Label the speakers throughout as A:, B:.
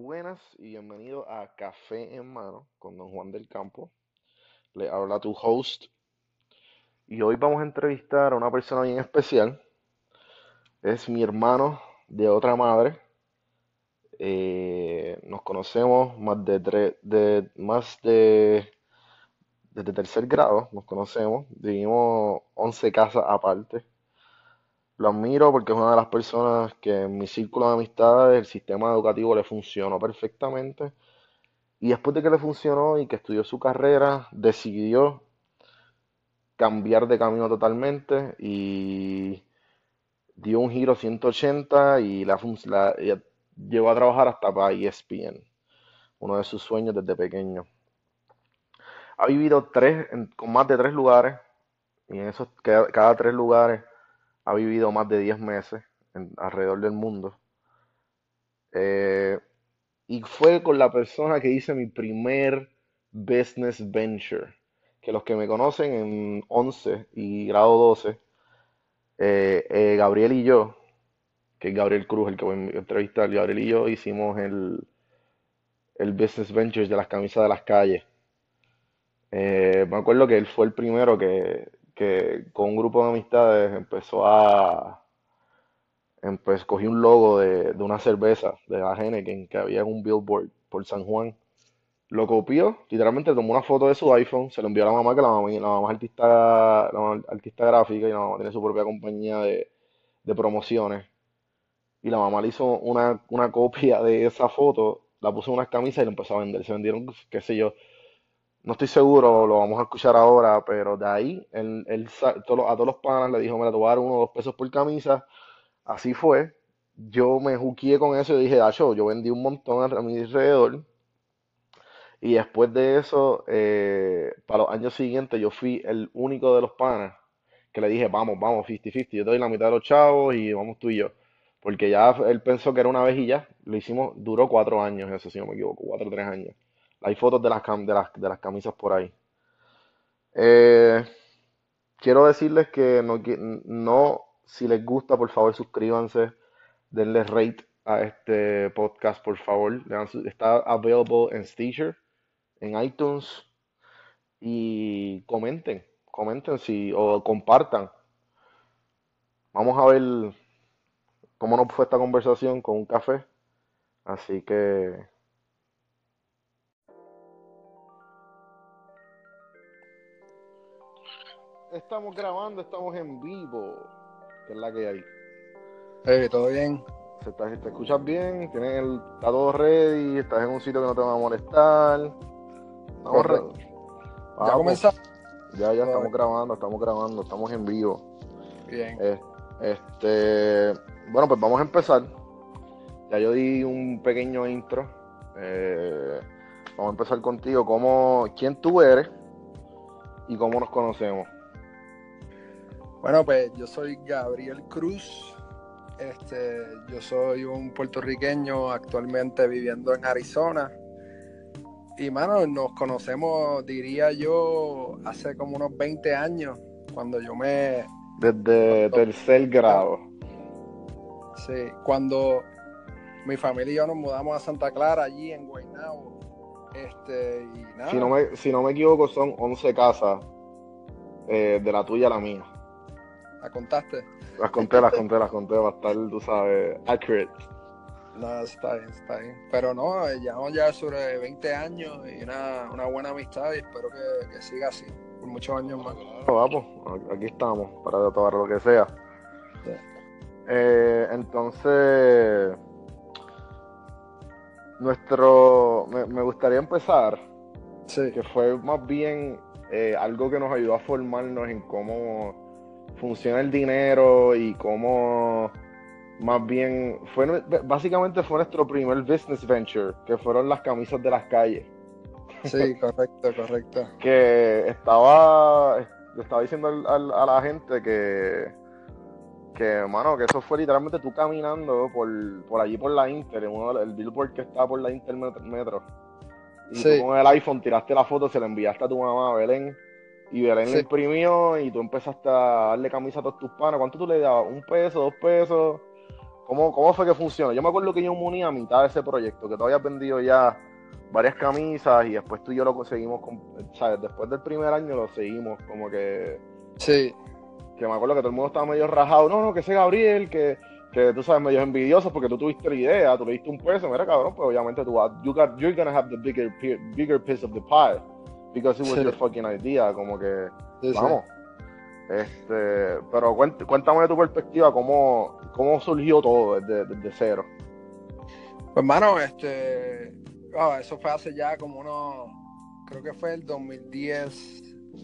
A: Buenas y bienvenido a Café en Mano con Don Juan del Campo. Le habla tu host. Y hoy vamos a entrevistar a una persona bien especial. Es mi hermano de otra madre. Eh, nos conocemos más de, tres, de más de desde tercer grado, nos conocemos. Vivimos 11 casas aparte. Lo admiro porque es una de las personas que en mi círculo de amistades el sistema educativo le funcionó perfectamente. Y después de que le funcionó y que estudió su carrera, decidió cambiar de camino totalmente y dio un giro 180 y la, la llegó a trabajar hasta para ESPN, uno de sus sueños desde pequeño. Ha vivido tres, con más de tres lugares y en esos cada tres lugares ha vivido más de 10 meses alrededor del mundo. Eh, y fue con la persona que hice mi primer business venture. Que los que me conocen en 11 y grado 12, eh, eh, Gabriel y yo, que es Gabriel Cruz, el que voy a entrevistar, Gabriel y yo hicimos el, el business venture de las camisas de las calles. me acuerdo que él fue el primero que, que con un grupo de amistades empezó a pues cogí un logo de, una cerveza de la Heineken que había en un billboard por San Juan. Lo copió, literalmente tomó una foto de su iPhone, se lo envió a la mamá, que la mamá, la mamá es artista, artista gráfica y la mamá tiene su propia compañía de, promociones. Y la mamá le hizo una, una, copia de esa foto, la puso en unas camisas y lo empezó a vender. Se vendieron, qué sé yo, no estoy seguro, lo vamos a escuchar ahora, pero de ahí él, a todos los panas le dijo, me la voy a dar uno o dos pesos por camisa. Así fue. Yo me juqué con eso y dije, Dacho, yo vendí un montón a mi alrededor. Y después de eso, eh, para los años siguientes, yo fui el único de los panas que le dije, vamos, vamos, 50-50, yo te doy la mitad de los chavos y vamos tú y yo. Porque ya él pensó que era una vez ya. Lo hicimos, duró cuatro años, eso si no me equivoco, cuatro o tres años. Hay fotos de las, las, de las camisas por ahí. Eh, quiero decirles que no, no, si les gusta, por favor suscríbanse, denle rate a este podcast, por favor. Está available en Stitcher, en iTunes. Y comenten, comenten si, o compartan. Vamos a ver cómo nos fue esta conversación con un café. Así que estamos grabando, estamos en vivo. Que es la que hay.
B: Hey, ¿todo bien?
A: ¿Se te, escuchas bien? ¿Tienes el, ¿Está todo ready? ¿Estás en un sitio que no te va a molestar?
B: Vamos ¿Ya comenzamos?
A: Ya, ya estamos grabando, estamos grabando, estamos en vivo.
B: Bien.
A: Eh, este, bueno, pues vamos a empezar. Ya yo di un pequeño intro. Eh, vamos a empezar contigo. ¿Cómo, ¿Quién tú eres y cómo nos conocemos?
B: Bueno, pues yo soy Gabriel Cruz. Este, yo soy un puertorriqueño actualmente viviendo en Arizona. Y mano, nos conocemos, diría yo, hace como unos 20 años, cuando yo me...
A: Desde tercer grado.
B: Sí, cuando mi familia y yo nos mudamos a Santa Clara, allí en Guaynabo. Este, y nada.
A: Si no me, si no me equivoco, son 11 casas, eh, de la tuya a la mía.
B: ¿La contaste?
A: Las conté, las conté, las conté, va a estar, tú sabes, accurate.
B: No, está bien, está bien. Pero no, llevamos ya sobre 20 años y una, una buena amistad y espero que, siga así por muchos años más.
A: vamos, aquí estamos para tomar lo que sea. Eh, entonces, nuestro, me, gustaría empezar,
B: sí.
A: que fue más bien eh, algo que nos ayudó a formarnos en cómo funciona el dinero y cómo más bien fue básicamente fue nuestro primer business venture, que fueron las camisas de las calles.
B: Sí, correcto, correcto.
A: que estaba estaba diciendo a la gente que que mano, que eso fue literalmente tú caminando por, por allí por la Inter, en uno, el billboard que estaba por la Inter Metro. Y tú con el iPhone tiraste la foto, se la enviaste a tu mamá Belén y Belén le imprimió y tú empezaste a darle camisa a todos tus panas. ¿Cuánto tú le dabas? ¿Un peso, dos pesos? ¿Cómo, ¿Cómo fue que funcionó? Yo me acuerdo que yo me uní a mitad de ese proyecto, que tú habías vendido ya varias camisas y después tú y yo lo conseguimos, con, ¿sabes? Después del primer año lo seguimos, como que...
B: Sí.
A: Que me acuerdo que todo el mundo estaba medio rajado, no, no, que ese Gabriel, que, que tú sabes, medio envidioso porque tú tuviste la idea, tú le diste un peso, mira cabrón, pues obviamente tú vas, you got, you're gonna have the bigger, bigger piece of the pie, because it was
B: Sí.
A: your fucking idea, como que,
B: Sí, sí.
A: vamos. Este, pero cuént- cuéntame de tu perspectiva, cómo, cómo surgió todo desde, desde cero.
B: Pues hermano, este, ah, eso fue hace ya como unos, creo que fue el 2010,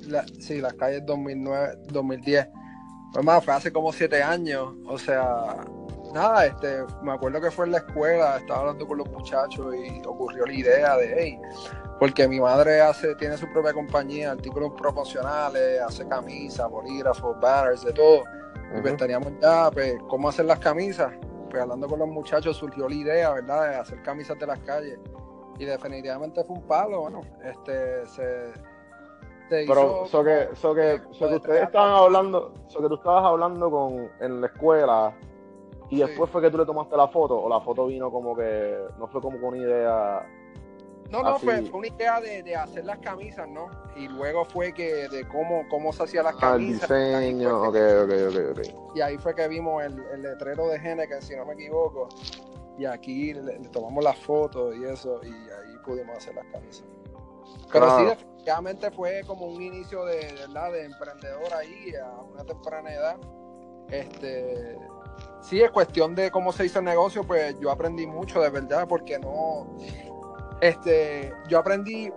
B: la- sí, las calles 2009, 2010. Pues hermano, fue hace como siete años, o sea, nada, este, me acuerdo que fue en la escuela, estaba hablando con los muchachos y ocurrió la idea de, hey, porque mi madre hace, tiene su propia compañía, artículos promocionales, hace camisas, bolígrafos, banners, de todo. Y pues teníamos ya, pues, cómo hacer las camisas. Pues hablando con los muchachos surgió la idea, ¿verdad? De hacer camisas de las calles. Y definitivamente fue un palo, bueno, este, se, se
A: Pero,
B: hizo
A: so que, so que, so que ustedes estaban hablando, so que tú estabas hablando con, en la escuela y
B: Sí.
A: después fue que tú le tomaste la foto o la foto vino como que, no fue como con una idea,
B: No, no,
A: así.
B: fue, una idea de, de hacer las camisas, ¿no? Y luego fue que de cómo, cómo se hacían las
A: ah, el
B: camisas.
A: diseño,
B: Ahí
A: ok, ok, ok, ok.
B: Y ahí fue que vimos el, el letrero de Henneken, si no me equivoco. Y aquí le, le tomamos las fotos y eso, y ahí pudimos hacer las camisas. Pero sí,
A: Claro.
B: definitivamente fue como un inicio de, de, ¿verdad? de emprendedor ahí a una temprana edad. Este, sí, es cuestión de cómo se hizo el negocio, pues yo aprendí mucho de verdad, porque no, este, yo aprendí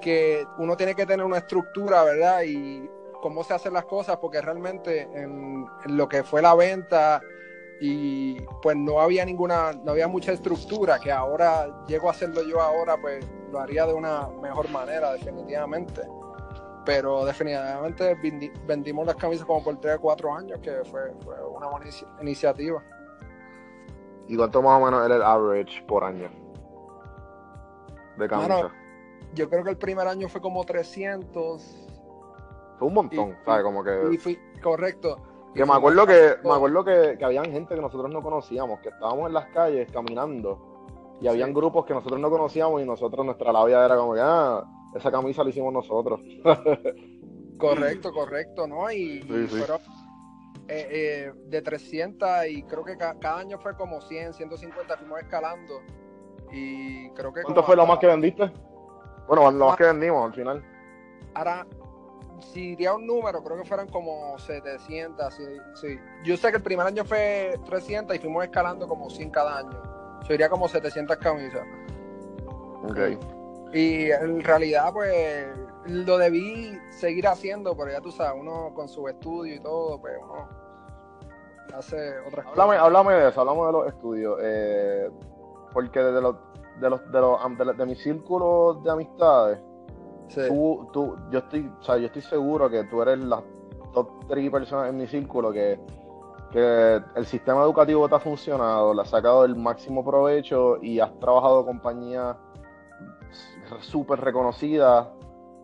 B: que uno tiene que tener una estructura, ¿verdad? Y cómo se hacen las cosas, porque realmente en, en lo que fue la venta y pues no había ninguna, no había mucha estructura, que ahora llego a hacerlo yo ahora, pues lo haría de una mejor manera, definitivamente. Pero definitivamente vendi- vendimos las camisas como por 3 o 4 años, que fue, fue una buena inici- iniciativa.
A: ¿Y cuánto más o menos era el average por año? De camisa.
B: Mano, Yo creo que el primer año fue como 300.
A: fue un montón,
B: y-
A: ¿sabes? Como que...
B: Y fui, correcto. Y
A: Que me acuerdo que, me acuerdo que, que habían gente que nosotros no conocíamos, que estábamos en las calles caminando y habían
B: Sí.
A: grupos que nosotros no conocíamos y nosotros nuestra labia era como que, ah, esa camisa la hicimos nosotros.
B: Correcto, correcto, ¿no? Y,
A: Sí, sí.
B: fueron eh, eh, de 300 y creo que ca- cada año fue como 100, 150, fuimos escalando. Y creo que...
A: ¿Cuánto fue lo más que vendiste? Bueno, lo más que vendimos al final.
B: Ahora, si diría un número, creo que fueron como 700, sí, sí. Yo sé que el primer año fue 300 y fuimos escalando como 100 cada año. Sería como 700 camisas.
A: Ok.
B: Y en realidad, pues, lo debí seguir haciendo, pero ya tú sabes, uno con su estudio y todo, pues uno hace otras
A: Háblame,
B: cosas.
A: háblame de eso, hablame de los estudios. eh, porque de los, de los, de los, de, los- de mi círculo de amistades,
B: Sí,
A: tú, tú, yo estoy, o sea, yo estoy seguro que tú eres la top 3 personas en mi círculo que, que el sistema educativo te ha funcionado, le has sacado el máximo provecho y has trabajado compañías súper reconocidas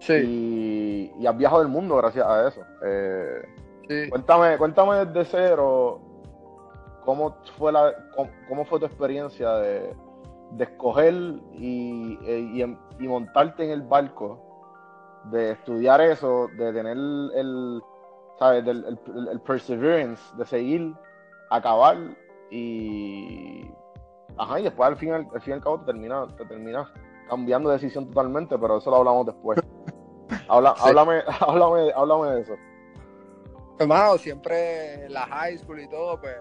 B: sí,
A: y, y has viajado el mundo gracias a eso. Eh,
B: sí.
A: Cuéntame, cuéntame desde cero cómo fue la cómo, cómo fue tu experiencia de, de escoger y, e- y, em- y montarte en el barco, de estudiar eso, de tener el, ¿sabes? Del- el, el- el perseverance, de seguir, acabar y ajá, y después al fin, al, al fin y al cabo te terminas, te terminas cambiando de decisión totalmente, pero eso lo hablamos después. Habla,
B: Sí.
A: háblame, háblame, háblame de eso.
B: Hermano, siempre la high school y todo, pues,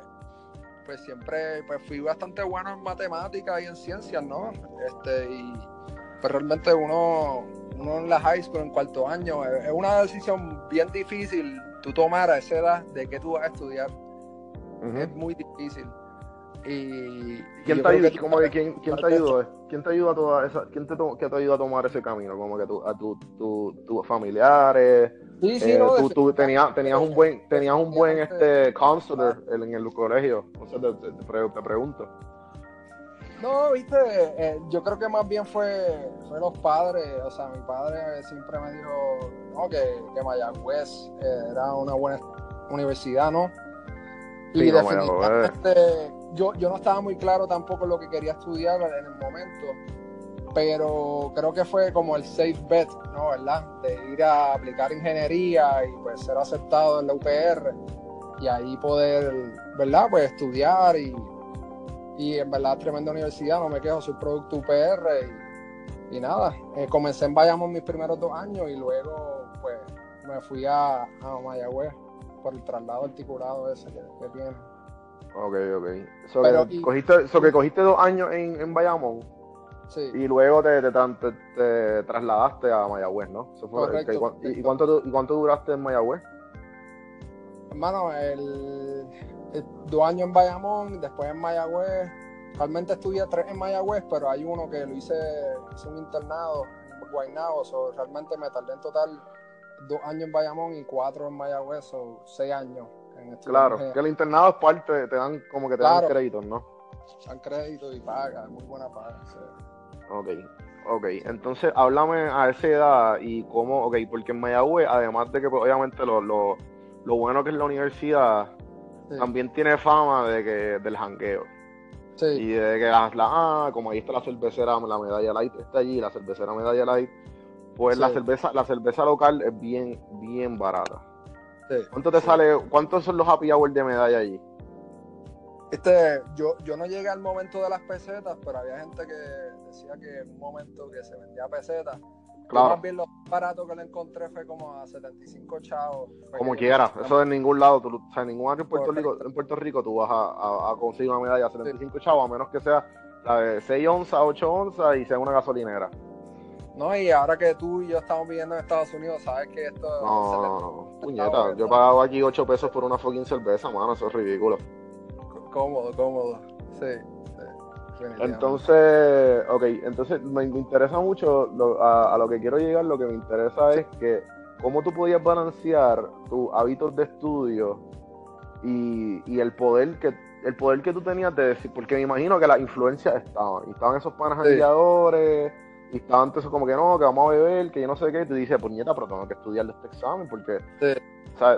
B: pues siempre pues fui bastante bueno en matemáticas y en ciencias, ¿no? Este, y pues realmente uno, uno en la high school, en cuarto año, es, una decisión bien difícil tú tomar a esa edad de qué tú vas a estudiar. Es muy difícil. Y
A: ¿Quién te, ayudó,
B: que-
A: como que quién, quién te ayudó? ¿Quién te ayudó a toda esa, quién te, que te ayudó a tomar ese camino? Como que tu, a tu, tu, tus familiares,
B: Sí, sí,
A: eh,
B: no,
A: tú, tú tenías, tenías un buen, tenías un buen este counselor en el colegio. No sé, te, te- te pre- te pregunto.
B: No, viste, eh, yo creo que más bien fue, fue los padres, o sea, mi padre siempre me dijo, no, que, que Mayagüez eh, era una buena universidad, ¿no? y definitivamente yo, yo no estaba muy claro tampoco lo que quería estudiar en el momento, pero creo que fue como el safe bet, ¿no? ¿Verdad? De ir a aplicar ingeniería y pues ser aceptado en la UPR y ahí poder, ¿verdad? Pues estudiar y, y en verdad tremenda universidad, no me quejo, soy producto UPR y, nada, eh, comencé en Bayamón mis primeros dos años y luego pues me fui a, a Mayagüez por el traslado articulado ese que, tiene.
A: Ok, ok. So, que, cogiste, so que cogiste dos años en, en Bayamón sí. y luego te, te, trasladaste a Mayagüez, ¿no? y, cuánto, ¿Y cuánto duraste en Mayagüez?
B: Hermano, el, dos años en Bayamón, después en Mayagüez. Realmente estudié tres en Mayagüez, pero hay uno que lo hice, hice un internado en Guaynabo, so, realmente me tardé en total dos años en Bayamón y cuatro en Mayagüez, o seis años. En
A: claro, que el internado es parte, te dan como que te dan créditos, ¿no?
B: Dan créditos y paga, muy buena paga.
A: Ok, ok. Entonces, háblame a esa edad y cómo, ok, porque en Mayagüez, además de que pues, obviamente lo, lo, lo, bueno que es la universidad, también tiene fama de que del jangueo. Sí. Y de que la, la, ah, como ahí está la cervecera, la medalla light está allí, la cervecera medalla light pues la cerveza, la cerveza local es bien, bien barata. ¿Cuánto te sale, cuántos son los happy hour de medalla allí?
B: Este, yo, yo no llegué al momento de las pesetas, pero había gente que decía que en un momento que se vendía pesetas. Claro. Más bien lo barato que le encontré fue como a 75 chavos.
A: Como quiera, eso de ningún lado, tú, o sea, en ningún área en Puerto, Rico, en Puerto Rico tú vas a, a, conseguir una medalla a 75 chavos, a menos que sea la de 6 onzas, 8 onzas y sea una gasolinera.
B: No, y ahora que tú y yo estamos viviendo en Estados Unidos, sabes que esto.
A: No, no, no. Puñeta, yo he pagado aquí 8 pesos por una fucking cerveza, mano, eso es ridículo.
B: Cómodo, cómodo. Sí.
A: entonces, ok, entonces me, interesa mucho, a, lo que quiero llegar, lo que me interesa es que cómo tú podías balancear tus hábitos de estudio y, y, el poder que el poder que tú tenías de decir, porque me imagino que las influencias estaban, y estaban esos panas sí y estaba antes como que no, que vamos a beber, que yo no sé qué, y tú dices, pues nieta, pero tengo que estudiar este examen, porque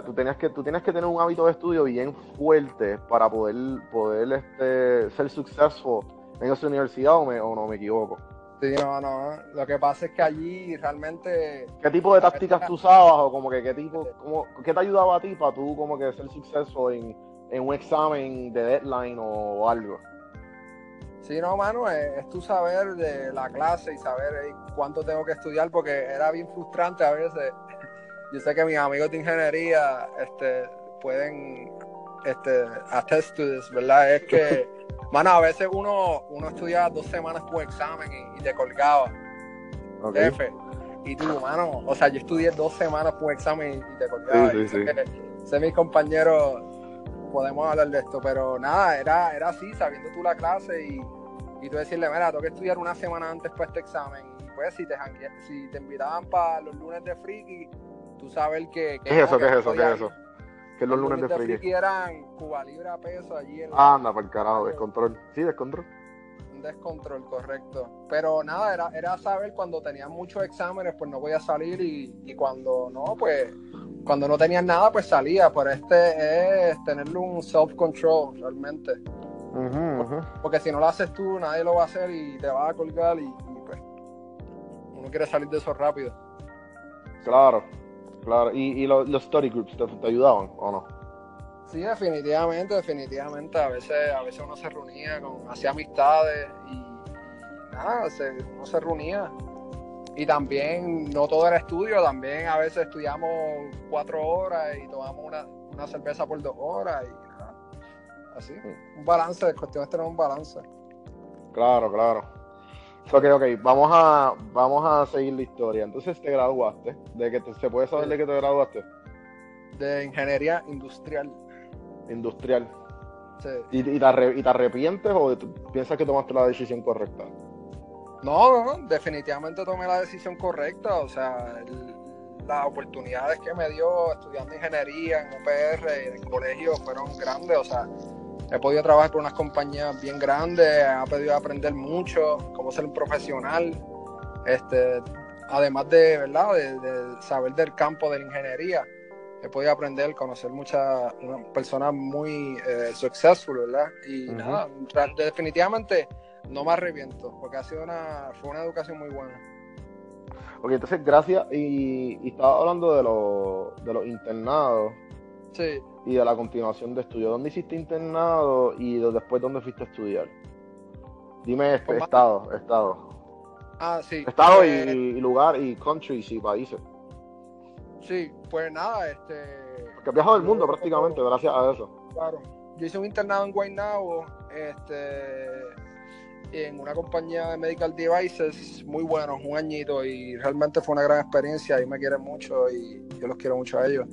A: tú, tenías que, tú tienes que tener un hábito de estudio bien fuerte para poder, poder este, ser successful en esa universidad, o, me, o no me equivoco.
B: Sí, no, no, lo que pasa es que allí realmente...
A: ¿Qué tipo de tácticas tú usabas, o como que qué tipo, como, qué te ayudaba a ti para tú como que ser successful en, en un examen de deadline o algo?
B: Sí, no, mano, es, tu saber de la clase y saber cuánto tengo que estudiar porque era bien frustrante a veces. Yo sé que mis amigos de ingeniería este, pueden este, attest to this, ¿verdad? Es que, mano, a veces uno, uno estudiaba dos semanas por examen y, te colgaba. Okay. Jefe. Y tú, mano, o sea, yo estudié dos semanas por examen y, te colgaba. Sí, sí, sí. sé mis compañeros podemos hablar de esto, pero nada, era, era así, sabiendo tú la clase y y tú decirle, mira, tengo que estudiar una semana antes para este examen. Y pues si te, si te invitaban para los lunes de friki, tú sabes que...
A: ¿Qué es eso? ¿Qué es eso? ¿Qué es eso? ¿Qué es los, lunes, de friki?
B: Friki eran Cuba Libre a peso allí en
A: la... Anda, para el carajo, descontrol. Sí, descontrol.
B: Un descontrol, correcto. Pero nada, era, era saber cuando tenían muchos exámenes, pues no voy a salir y, y cuando no, pues cuando no tenían nada, pues salía. Pero este es tenerle un self-control realmente. Porque si no lo haces tú, nadie lo va a hacer y te va a colgar y, pues uno quiere salir de eso rápido.
A: Claro, claro. ¿Y, los, los study groups te, ayudaban o no?
B: Sí, definitivamente, definitivamente. A veces, a veces uno se reunía, con, hacía amistades y nada, uno se reunía. Y también, no todo era estudio, también a veces estudiamos cuatro horas y tomamos una, una cerveza por dos horas y así. Un balance, la cuestión es tener un balance.
A: Claro, claro. Ok, ok, vamos a, vamos a seguir la historia. Entonces te graduaste. ¿De que se puede saber de qué te graduaste?
B: De ingeniería industrial.
A: Industrial. Sí. ¿Y, te, arrepientes o piensas que tomaste la decisión correcta?
B: No, no, definitivamente tomé la decisión correcta. O sea, las oportunidades que me dio estudiando ingeniería en UPR y en el colegio fueron grandes. O sea, he podido trabajar con unas compañías bien grandes, he podido aprender mucho, cómo ser un profesional, este, además de, ¿verdad? De, saber del campo de la ingeniería. he podido aprender, conocer muchas personas muy eh, successful, ¿verdad? Y nada, definitivamente no me arrepiento, porque ha sido una, fue una educación muy buena.
A: Ok, entonces gracias, y, y estaba hablando de, los, de los internados.
B: Sí.
A: Y de la continuación de estudio. ¿Dónde hiciste internado y después dónde fuiste a estudiar? Dime este, estado, estado.
B: Ah, sí.
A: Estado y, pues, lugar y countries y países.
B: Sí, pues nada, este...
A: Porque has viajado el mundo prácticamente gracias a eso.
B: Claro. Yo hice un internado en Guaynabo, este, en una compañía de medical devices muy bueno, un añito, y realmente fue una gran experiencia y me quieren mucho y yo los quiero mucho a ellos.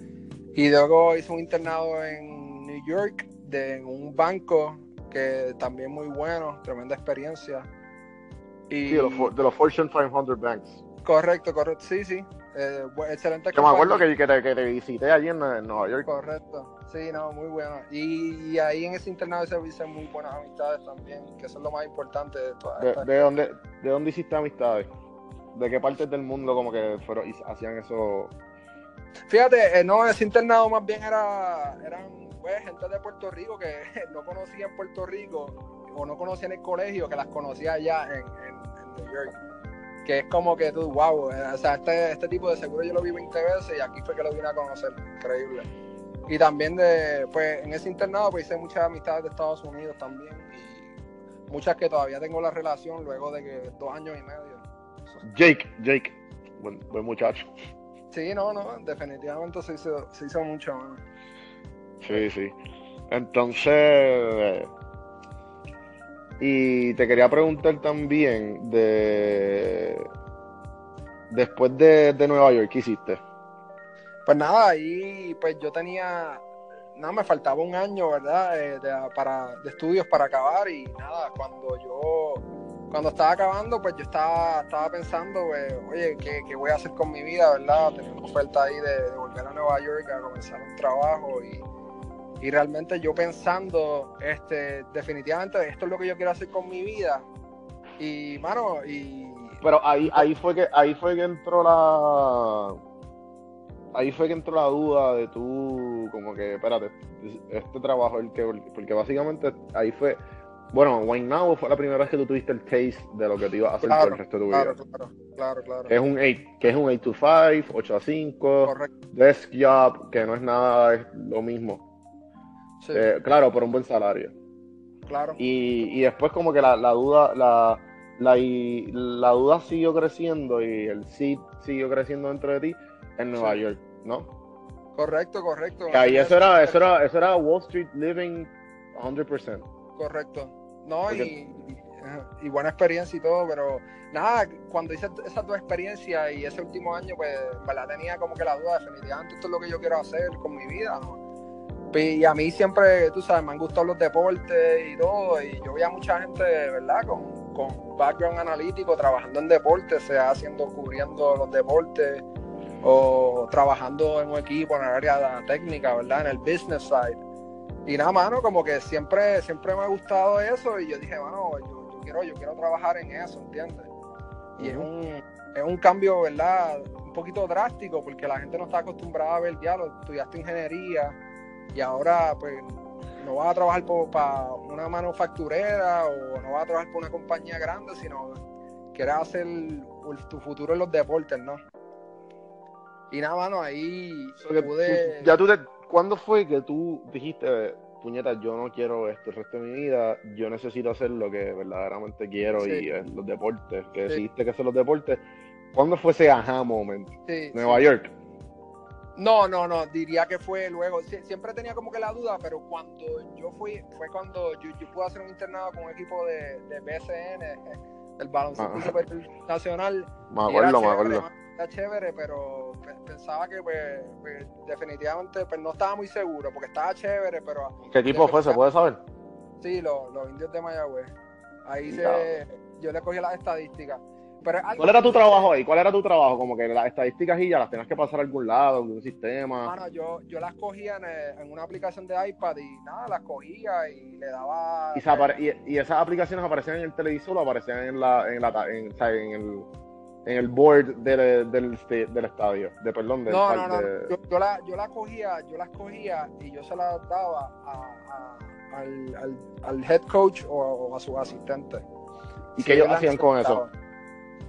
B: Y luego hice un internado en New York, de, en un banco que también muy bueno, tremenda experiencia.
A: Y, sí, de los, de los Fortune 500 Banks.
B: Correcto, correcto, sí, sí. Eh, excelente.
A: Yo me acuerdo que, que, te, visité allí en, Nueva York.
B: Correcto, sí, no, muy bueno. Y, ahí en ese internado se hice muy buenas amistades también, que son lo más importante de todas
A: de, de, dónde, ¿De dónde hiciste amistades? ¿De qué partes del mundo como que fueron, hacían eso?
B: Fíjate, eh, no, ese internado más bien era, eran pues, gente de Puerto Rico que no conocían Puerto Rico o no conocían el colegio, que las conocía allá en, en New York que es como que tú, wow, eh, o sea, este, este tipo de seguro yo lo vi 20 veces y aquí fue que lo vine a conocer, increíble. Y también de, pues en ese internado pues hice muchas amistades de Estados Unidos también y muchas que todavía tengo la relación luego de que dos años y medio.
A: Jake, Jake, buen, muchacho.
B: Sí, no, no, definitivamente se hizo, se hizo mucho.
A: Sí, sí. Entonces, y te quería preguntar también de después de, Nueva York, ¿qué hiciste?
B: Pues nada, ahí pues yo tenía, nada, me faltaba un año, ¿verdad? Eh, de, para, de estudios para acabar y nada, cuando yo, cuando estaba acabando, pues yo estaba, estaba pensando, pues, oye, ¿qué, voy a hacer con mi vida, verdad? Tenía una oferta ahí de, de volver a Nueva York a comenzar un trabajo y y realmente yo pensando, este, definitivamente esto es lo que yo quiero hacer con mi vida. Y, mano, y...
A: Pero ahí, ahí fue que, ahí fue que entró la... Ahí fue que entró la duda de tú, como que, espérate, este trabajo, el que, porque básicamente ahí fue, bueno, Wine Now fue la primera vez que tú tuviste el taste de lo que te iba a hacer por el resto de tu
B: vida. Claro, claro, claro.
A: Es un 8, que es un 8 to 5, 8 a 5,
B: Correcto.
A: desk job, que no es nada, es lo mismo. Eh, claro, por un buen salario.
B: Claro.
A: Y, después como que la, duda, la, la, la, duda siguió creciendo y el sí siguió creciendo dentro de ti en Nueva York, ¿no?
B: Correcto, correcto.
A: ahí eso era, eso era, eso era Wall Street Living 100%.
B: Correcto. No, y, y, buena experiencia y todo, pero nada, cuando hice esa tu experiencia y ese último año, pues, la tenía como que la duda, definitivamente esto es lo que yo quiero hacer con mi vida, ¿no? Y a mí siempre, tú sabes, me han gustado los deportes y todo. Y yo veía mucha gente, ¿verdad? Con, con background analítico trabajando en deportes, sea haciendo, cubriendo los deportes o trabajando en un equipo en el área técnica, ¿verdad? En el business side. Y nada, mano, como que siempre, siempre me ha gustado eso. Y yo dije, mano, yo, quiero, yo quiero trabajar en eso, ¿entiendes? Y es un, es un cambio, ¿verdad? Un poquito drástico porque la gente no está acostumbrada a ver, ya, lo, estudiaste ingeniería y ahora pues no vas a trabajar para una manufacturera o no vas a trabajar por una compañía grande, sino quieres hacer tu futuro en los deportes, ¿no? Y nada, mano, ahí pude...
A: ya tú ¿Cuándo fue que tú dijiste, puñeta, yo no quiero esto el resto de mi vida, yo necesito hacer lo que verdaderamente quiero y es los deportes, que decidiste que son los deportes? ¿Cuándo fue ese aha moment? Nueva York.
B: No, no, no, diría que fue luego. siempre tenía como que la duda, pero cuando yo fui, fue cuando yo, pude hacer un internado con un equipo de, de BSN, el baloncesto nacional.
A: Me acuerdo, me acuerdo.
B: Era chévere, pero pensaba que pues, pues, definitivamente pues, no estaba muy seguro, porque estaba chévere, pero...
A: ¿Qué tipo fue? ¿Se puede saber?
B: Sí, los, los indios de Mayagüez. Ahí se, yo le cogí las estadísticas.
A: ¿Cuál era tu trabajo ahí? ¿Cuál era tu trabajo? Como que las estadísticas y ya las tenías que pasar a algún lado, algún sistema.
B: Bueno, yo, yo las cogía eh, en, una aplicación de iPad y nada, las cogía y le daba.
A: ¿Y, y, esas aplicaciones aparecían en el televisor o aparecían en la, en la en, el en el board del, del, del estadio, de perdón, del
B: No, no, no.
A: de-
B: Yo, yo la, yo la cogía, yo las cogía y yo se las daba a- a- al, al, al head coach o, o a sus asistentes.
A: ¿Y
B: Sí,
A: qué ellos hacían con eso?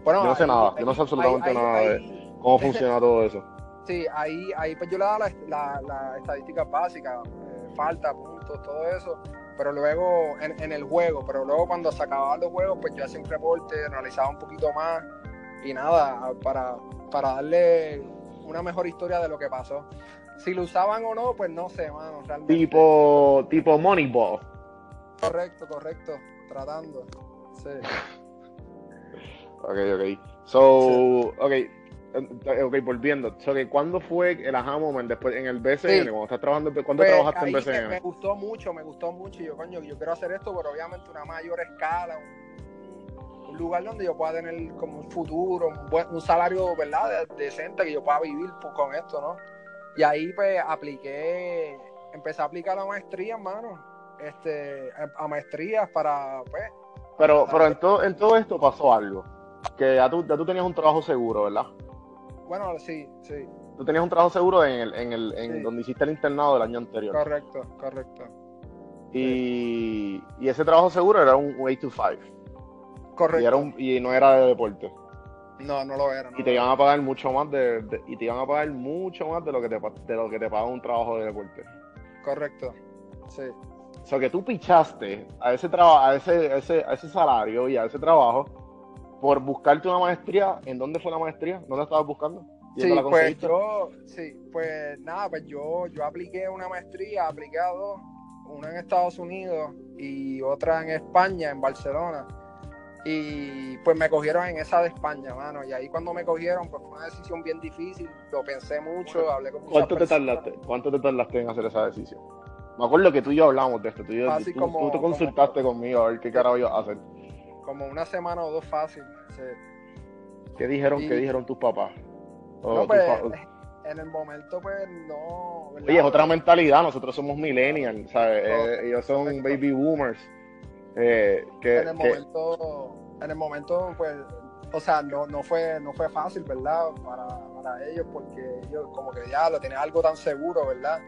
B: Bueno,
A: Yo no sé
B: ahí-
A: nada, yo no sé absolutamente
B: ahí-
A: nada de- ¿Cómo funciona todo eso?
B: Sí, ahí, ahí pues yo le daba la, la, la estadística básica, eh, falta, puntos, todo eso, pero luego en, en el juego, pero luego cuando se acababan los juegos, pues yo hacía un reporte, analizaba un poquito más y nada, para, para darle una mejor historia de lo que pasó. Si lo usaban o no, pues no sé, mano, realmente.
A: Tipo, tipo Moneyball.
B: Correcto, correcto, tratando. Sí.
A: Ok, ok. So, ok. eh, Ok, volviendo. So, que ¿Cuándo fue el aha moment después en el BCN?
B: Sí.
A: Cuando estás trabajando, ¿cuándo
B: Pues,
A: trabajaste en
B: me,
A: BCN?
B: me gustó mucho, me gustó mucho. Y yo, coño, yo quiero hacer esto, pero obviamente una mayor escala, un, un lugar donde yo pueda tener como un futuro, un, buen, un salario, ¿verdad? De- decente que yo pueda vivir pues, con esto, ¿no? Y ahí, pues, apliqué, empecé a aplicar la maestría, hermano. Este, a, maestrías para, pues,
A: Pero, pero en todo, en todo esto pasó algo. Que ya tú, ya tú tenías un trabajo seguro, ¿verdad?
B: bueno, sí, sí,
A: Tú tenías un trabajo seguro en el, en el, en
B: Sí.
A: donde hiciste el internado del año anterior.
B: correcto, correcto.
A: Y, y ese trabajo seguro era un 8 to 5.
B: Correcto.
A: Y, era un, y no era de deporte.
B: No, no lo era. no
A: Y te iban a pagar mucho más de, de- y te iban a pagar mucho más de lo que te de lo que te paga un trabajo de deporte.
B: Correcto, sí.
A: O sea que tú pichaste a ese trabajo, a ese, a ese, a ese salario y a ese trabajo por buscarte una maestría. ¿En dónde fue la maestría? ¿Dónde estabas buscando? ¿Y
B: Sí,
A: la
B: pues yo, sí, pues nada, pues yo, yo apliqué una maestría, apliqué a dos, una en Estados Unidos y otra en España, en Barcelona. Y pues me cogieron en esa de España, mano. Y ahí cuando me cogieron, pues fue una decisión bien difícil. Lo pensé mucho, hablé con
A: ¿Cuánto te tardaste? ¿Cuánto te tardaste en hacer esa decisión? Me acuerdo que tú y yo hablamos de esto. Tú, y yo- tú-
B: como-
A: tú te
B: como-
A: consultaste conmigo a ver qué carajo ibas a hacer.
B: Como una semana o dos fácil. sí.
A: ¿Qué dijeron,
B: Y-
A: qué dijeron tus papás? O
B: No,
A: tus
B: pues, en el momento, pues no. ¿verdad?
A: Oye, es otra mentalidad. Nosotros somos millennials, ¿sabes?
B: Correcto,
A: Eh, ellos son baby boomers. Eh, que,
B: en el
A: que-
B: momento, en el momento, pues, o sea, no, no fue, no fue fácil, ¿verdad? Para, para ellos, porque ellos como que ya lo tienen algo tan seguro, ¿verdad?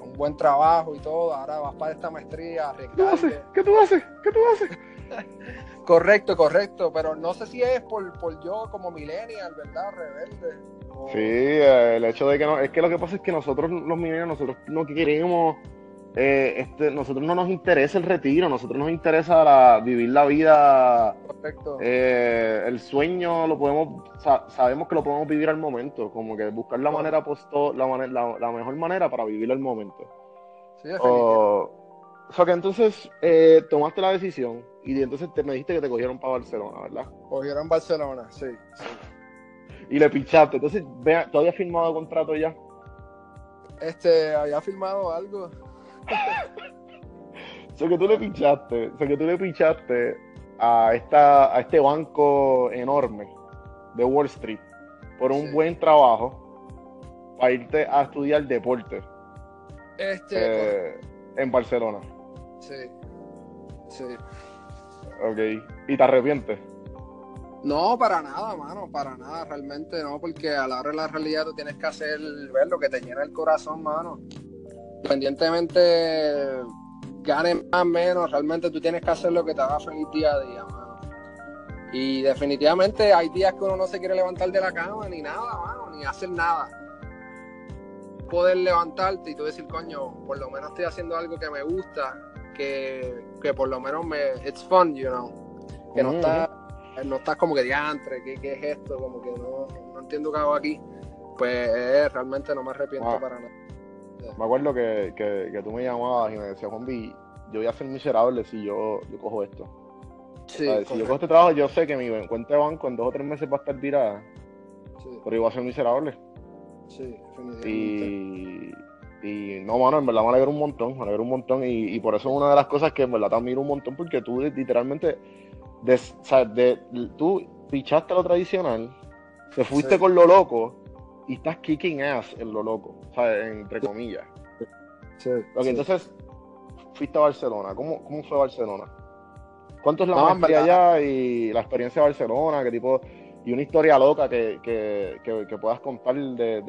B: Un buen trabajo y todo, ahora vas para esta maestría,
A: ¿Qué tú haces?
B: arriesgarte.
A: ¿Qué tú haces? ¿Qué tú haces?
B: Correcto, correcto, pero no sé si es por, por yo como millennial, ¿verdad? Rebelde. o-
A: Sí, eh, el hecho de que no, es que lo que pasa es que nosotros los millennials, nosotros no queremos, eh, este, nosotros no nos interesa el retiro, nosotros nos interesa la- vivir la vida,
B: Correcto.
A: eh, el sueño lo podemos, sa- sabemos que lo podemos vivir al momento, como que buscar la manera, posto, la, mane- la, la mejor manera para vivir el momento.
B: sí.
A: O, o sea que entonces eh, tomaste la decisión y entonces te me dijiste que te cogieron para Barcelona, ¿verdad?
B: Cogieron Barcelona, sí. sí.
A: Y le pichaste, entonces vea, ¿tú habías firmado contrato ya?
B: Este, había firmado algo.
A: O sea que tú le pichaste, o sea que tú le pichaste a esta, a este banco enorme de Wall Street por un
B: Sí.
A: buen trabajo para irte a estudiar deporte
B: Este,
A: eh, en Barcelona.
B: sí. Sí.
A: Ok. Y te arrepientes.
B: No, para nada, mano, para nada, realmente no, porque a la hora de la realidad tú tienes que hacer, ver lo que te llena el corazón, mano. Independientemente ganes más o menos, realmente tú tienes que hacer lo que te haga feliz día a día, mano. Y definitivamente hay días que uno no se quiere levantar de la cama ni nada, mano, ni hacer nada. Poder levantarte y tú decir, coño, por lo menos estoy haciendo algo que me gusta, que, que por lo menos me, it's fun, you know. Que no
A: Ujú.
B: está no estás como que diantre, ¿qué, qué es esto? Como que no, no entiendo qué hago aquí. Pues eh, realmente no me arrepiento para nada.
A: Me acuerdo que, que, que tú me llamabas y me decías, Juanvi, yo voy a ser miserable si yo, yo cojo esto. Si yo cojo este trabajo, yo sé que mi cuenta de banco en dos o tres meses va a estar virada,
B: sí,
A: pero voy a ser miserable.
B: sí.
A: Y, y no, mano, en verdad me alegro un montón, me alegro un montón. Y, y por eso es una de las cosas que en verdad te admiro un montón, porque tú literalmente, des- o sea, de, tú pichaste lo tradicional, te fuiste
B: Sí.
A: con lo loco y estás kicking ass en lo loco, ¿sabes? Entre comillas.
B: Sí,
A: Ok,
B: sí.
A: entonces fuiste a Barcelona. ¿Cómo, cómo fue Barcelona? ¿Cuánto es la
B: No,
A: maestría allá y la experiencia de Barcelona? ¿Qué tipo, y una historia loca que, que, que, puedas contar de,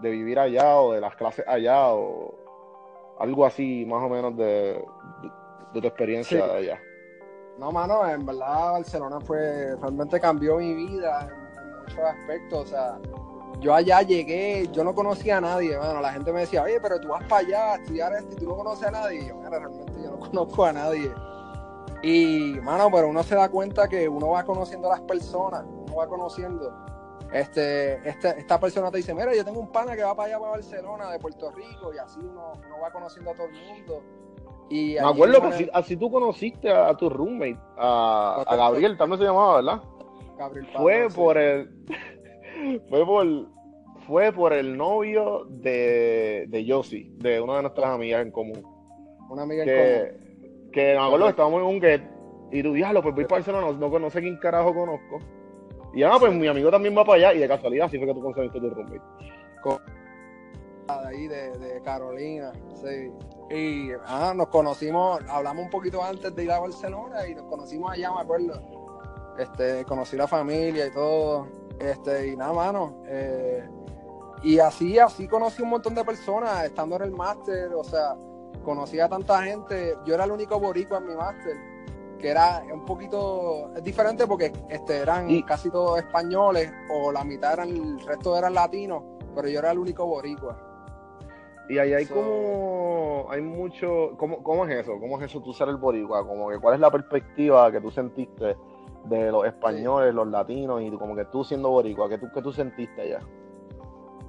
A: de, vivir allá o de las clases allá o algo así más o menos de, tu experiencia allá.
B: No, mano, en verdad Barcelona fue, realmente cambió mi vida en, muchos aspectos, o sea, yo allá llegué, yo no conocía a nadie, mano, la gente me decía, oye, pero tú vas para allá a estudiar esto y tú no conoces a nadie, y yo, mira, realmente yo no conozco a nadie. Y, mano, pero uno se da cuenta que uno va conociendo a las personas, uno va conociendo. Este, este, esta persona te dice, mira, yo tengo un pana que va para allá, para Barcelona, de Puerto Rico, y así uno, uno va conociendo a todo el mundo.
A: Y Me acuerdo que así, tú conociste a, tu roommate, a, Gabriel, también se llamaba, ¿verdad?
B: Gabriel
A: Fue por el. Fue por. Fue por el novio de, de Yossi, de una de nuestras amigas en común.
B: Una amiga en común
A: que me acuerdo que estábamos en un get y tú diablo, pues voy para Barcelona, no, no, sé quién carajo conozco. Y ya, pues mi amigo también va para allá y de casualidad así fue que tú conseguiste tu roommate.
B: De ahí, de, de Carolina, sí. Y ah, nos conocimos, hablamos un poquito antes de ir a Barcelona y nos conocimos allá, me acuerdo. Este, conocí la familia y todo. Este, y nada, mano. Eh, y así, así conocí un montón de personas estando en el máster, o sea, conocí a tanta gente, yo era el único boricua en mi máster, que era un poquito es diferente porque este, eran casi todos españoles o la mitad eran, el resto eran latinos, pero yo era el único boricua.
A: Y ahí hay como, hay mucho, ¿cómo, ¿cómo es eso? ¿Cómo es eso tú ser el boricua? Como que, ¿cuál es la perspectiva que tú sentiste de los españoles, los latinos y como que tú siendo boricua, ¿qué tú, qué tú sentiste allá?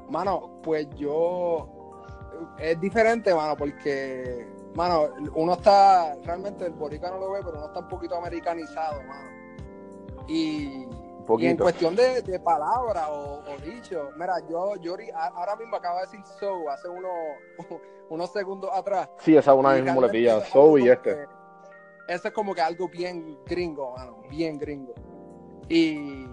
B: Mano, pues yo es diferente, mano, porque, mano, uno está, realmente el boricua no lo ve, pero uno está un poquito americanizado, mano. Y, en cuestión de, de palabras o, dicho, mira, yo, yo ahora mismo acabo de decir so hace unos, unos segundos atrás.
A: Sí, esa es una misma muletilla, so y este.
B: Eso es como que algo bien gringo, mano, bien gringo. Y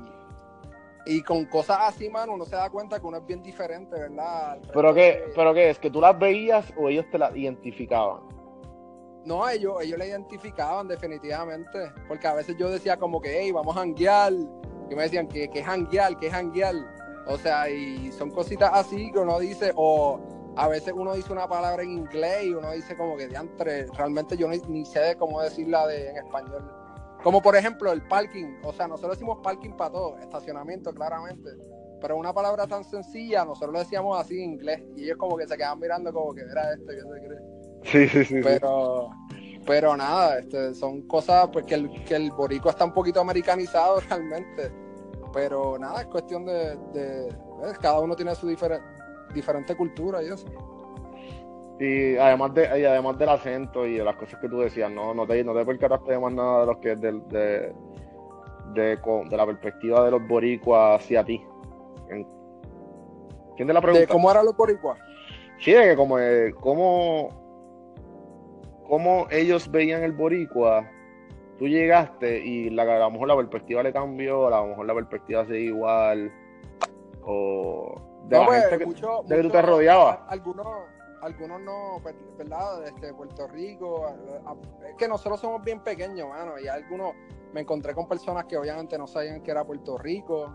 B: y con cosas así, mano, uno se da cuenta que uno es bien diferente, ¿verdad?
A: ¿Pero qué, ¿Pero qué es? ¿Que tú las veías o ellos te las identificaban?
B: No, ellos, ellos la identificaban definitivamente. Porque a veces yo decía como que, hey, vamos a hanguear. Y me decían, que es hanguear? que es hanguear? O sea, y son cositas así que uno dice, o a veces uno dice una palabra en inglés y uno dice como que diantre, realmente yo ni, ni sé cómo decirla de, en español. Como por ejemplo el parking, o sea, nosotros decimos parking para todo, estacionamiento claramente, pero una palabra tan sencilla, nosotros lo decíamos así en inglés y ellos como que se quedan mirando como que era este, que se cree.
A: Sí, sí, sí.
B: Pero, pero nada, este, son cosas pues que el, que el borico está un poquito americanizado realmente, pero nada, es cuestión de, de cada uno tiene su diferente cultura y eso.
A: Y además de y además del acento y de las cosas que tú decías, no, no te, no te percataste de más nada de los que de, de, de, la perspectiva de los boricuas hacia ti. ¿Quién te la pregunta?
B: ¿Cómo eran los boricuas?
A: Sí, de que como, eh, cómo ellos veían el boricua, tú llegaste y la, a lo mejor la perspectiva le cambió, a lo mejor la perspectiva sigue igual, o de la pues, gente que, de que tú te rodeabas.
B: Algunos algunos no, pues, ¿verdad? Este, Puerto Rico, es que nosotros somos bien pequeños, mano, y algunos me encontré con personas que obviamente no sabían que era Puerto Rico,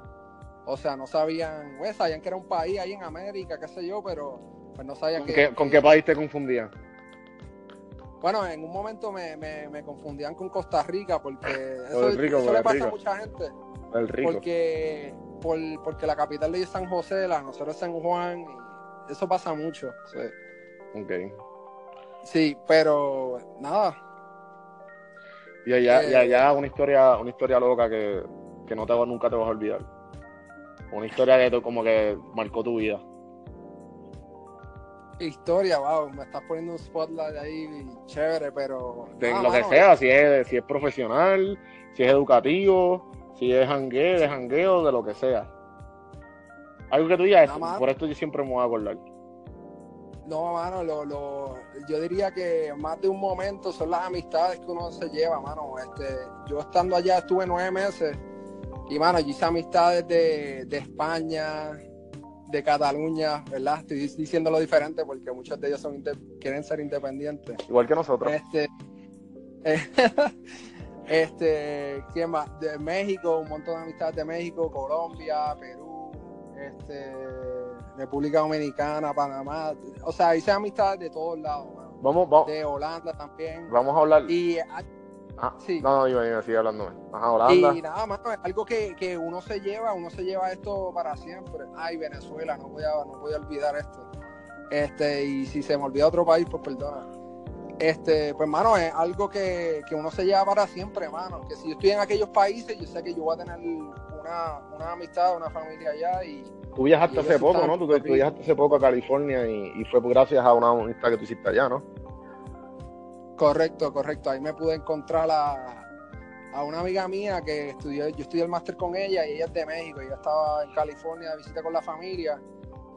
B: o sea, no sabían, pues, sabían que era un país ahí en América, qué sé yo, pero pues no sabían
A: ¿Con que... ¿Con qué país te confundían?
B: Bueno, en un momento me, me, confundían con Costa Rica porque eso, le pasa a mucha gente.
A: El Rico.
B: Porque, por, porque la capital de San José, la nosotros es San Juan, y eso pasa mucho. Sí.
A: Ok.
B: Sí, pero nada.
A: Y allá, y eh, allá una historia, una historia loca que, no te, nunca te vas a olvidar. Una historia que como que marcó tu vida.
B: Historia, wow, me estás poniendo un spotlight ahí chévere, pero.
A: De lo que sea, si es, si es profesional, si es educativo, si es jangueo, de jangueo, de lo que sea. Algo que tú digas, por esto yo siempre me voy a acordar.
B: No, mano, lo, lo, yo diría que más de un momento son las amistades que uno se lleva, mano. Este, yo estando allá estuve nueve meses y, mano, yo hice amistades de, de España, de Cataluña, ¿verdad? Estoy diciéndolo diferente porque muchos de ellos son quieren ser independientes.
A: Igual que nosotros.
B: Este, Este, ¿quién más? De México, un montón de amistades de México, Colombia, Perú, este, República Dominicana, Panamá. O sea, hice amistades de todos lados, mano.
A: Vamos, vamos,
B: De Holanda también.
A: vamos a hablar.
B: Y ah, sí.
A: No, no, iba, iba, sigue hablándome. Ajá, Holanda.
B: Y nada más, es algo que, que uno se lleva, uno se lleva esto para siempre. Ay, Venezuela, no voy a, no voy a olvidar esto. Este, y si se me olvida otro país, pues perdona. Este, pues mano, es algo que, que uno se lleva para siempre, mano. Que si yo estoy en aquellos países, yo sé que yo voy a tener una, una amistad, una familia allá y
A: Tú viajaste
B: y
A: hace poco, ¿no? Tú, tú viajaste hace poco a California y, y fue gracias a una amistad que tú hiciste allá, ¿no?
B: Correcto, correcto. Ahí me pude encontrar a, a una amiga mía que estudió, yo estudié el máster con ella y ella es de México. Ella estaba en California de visita con la familia.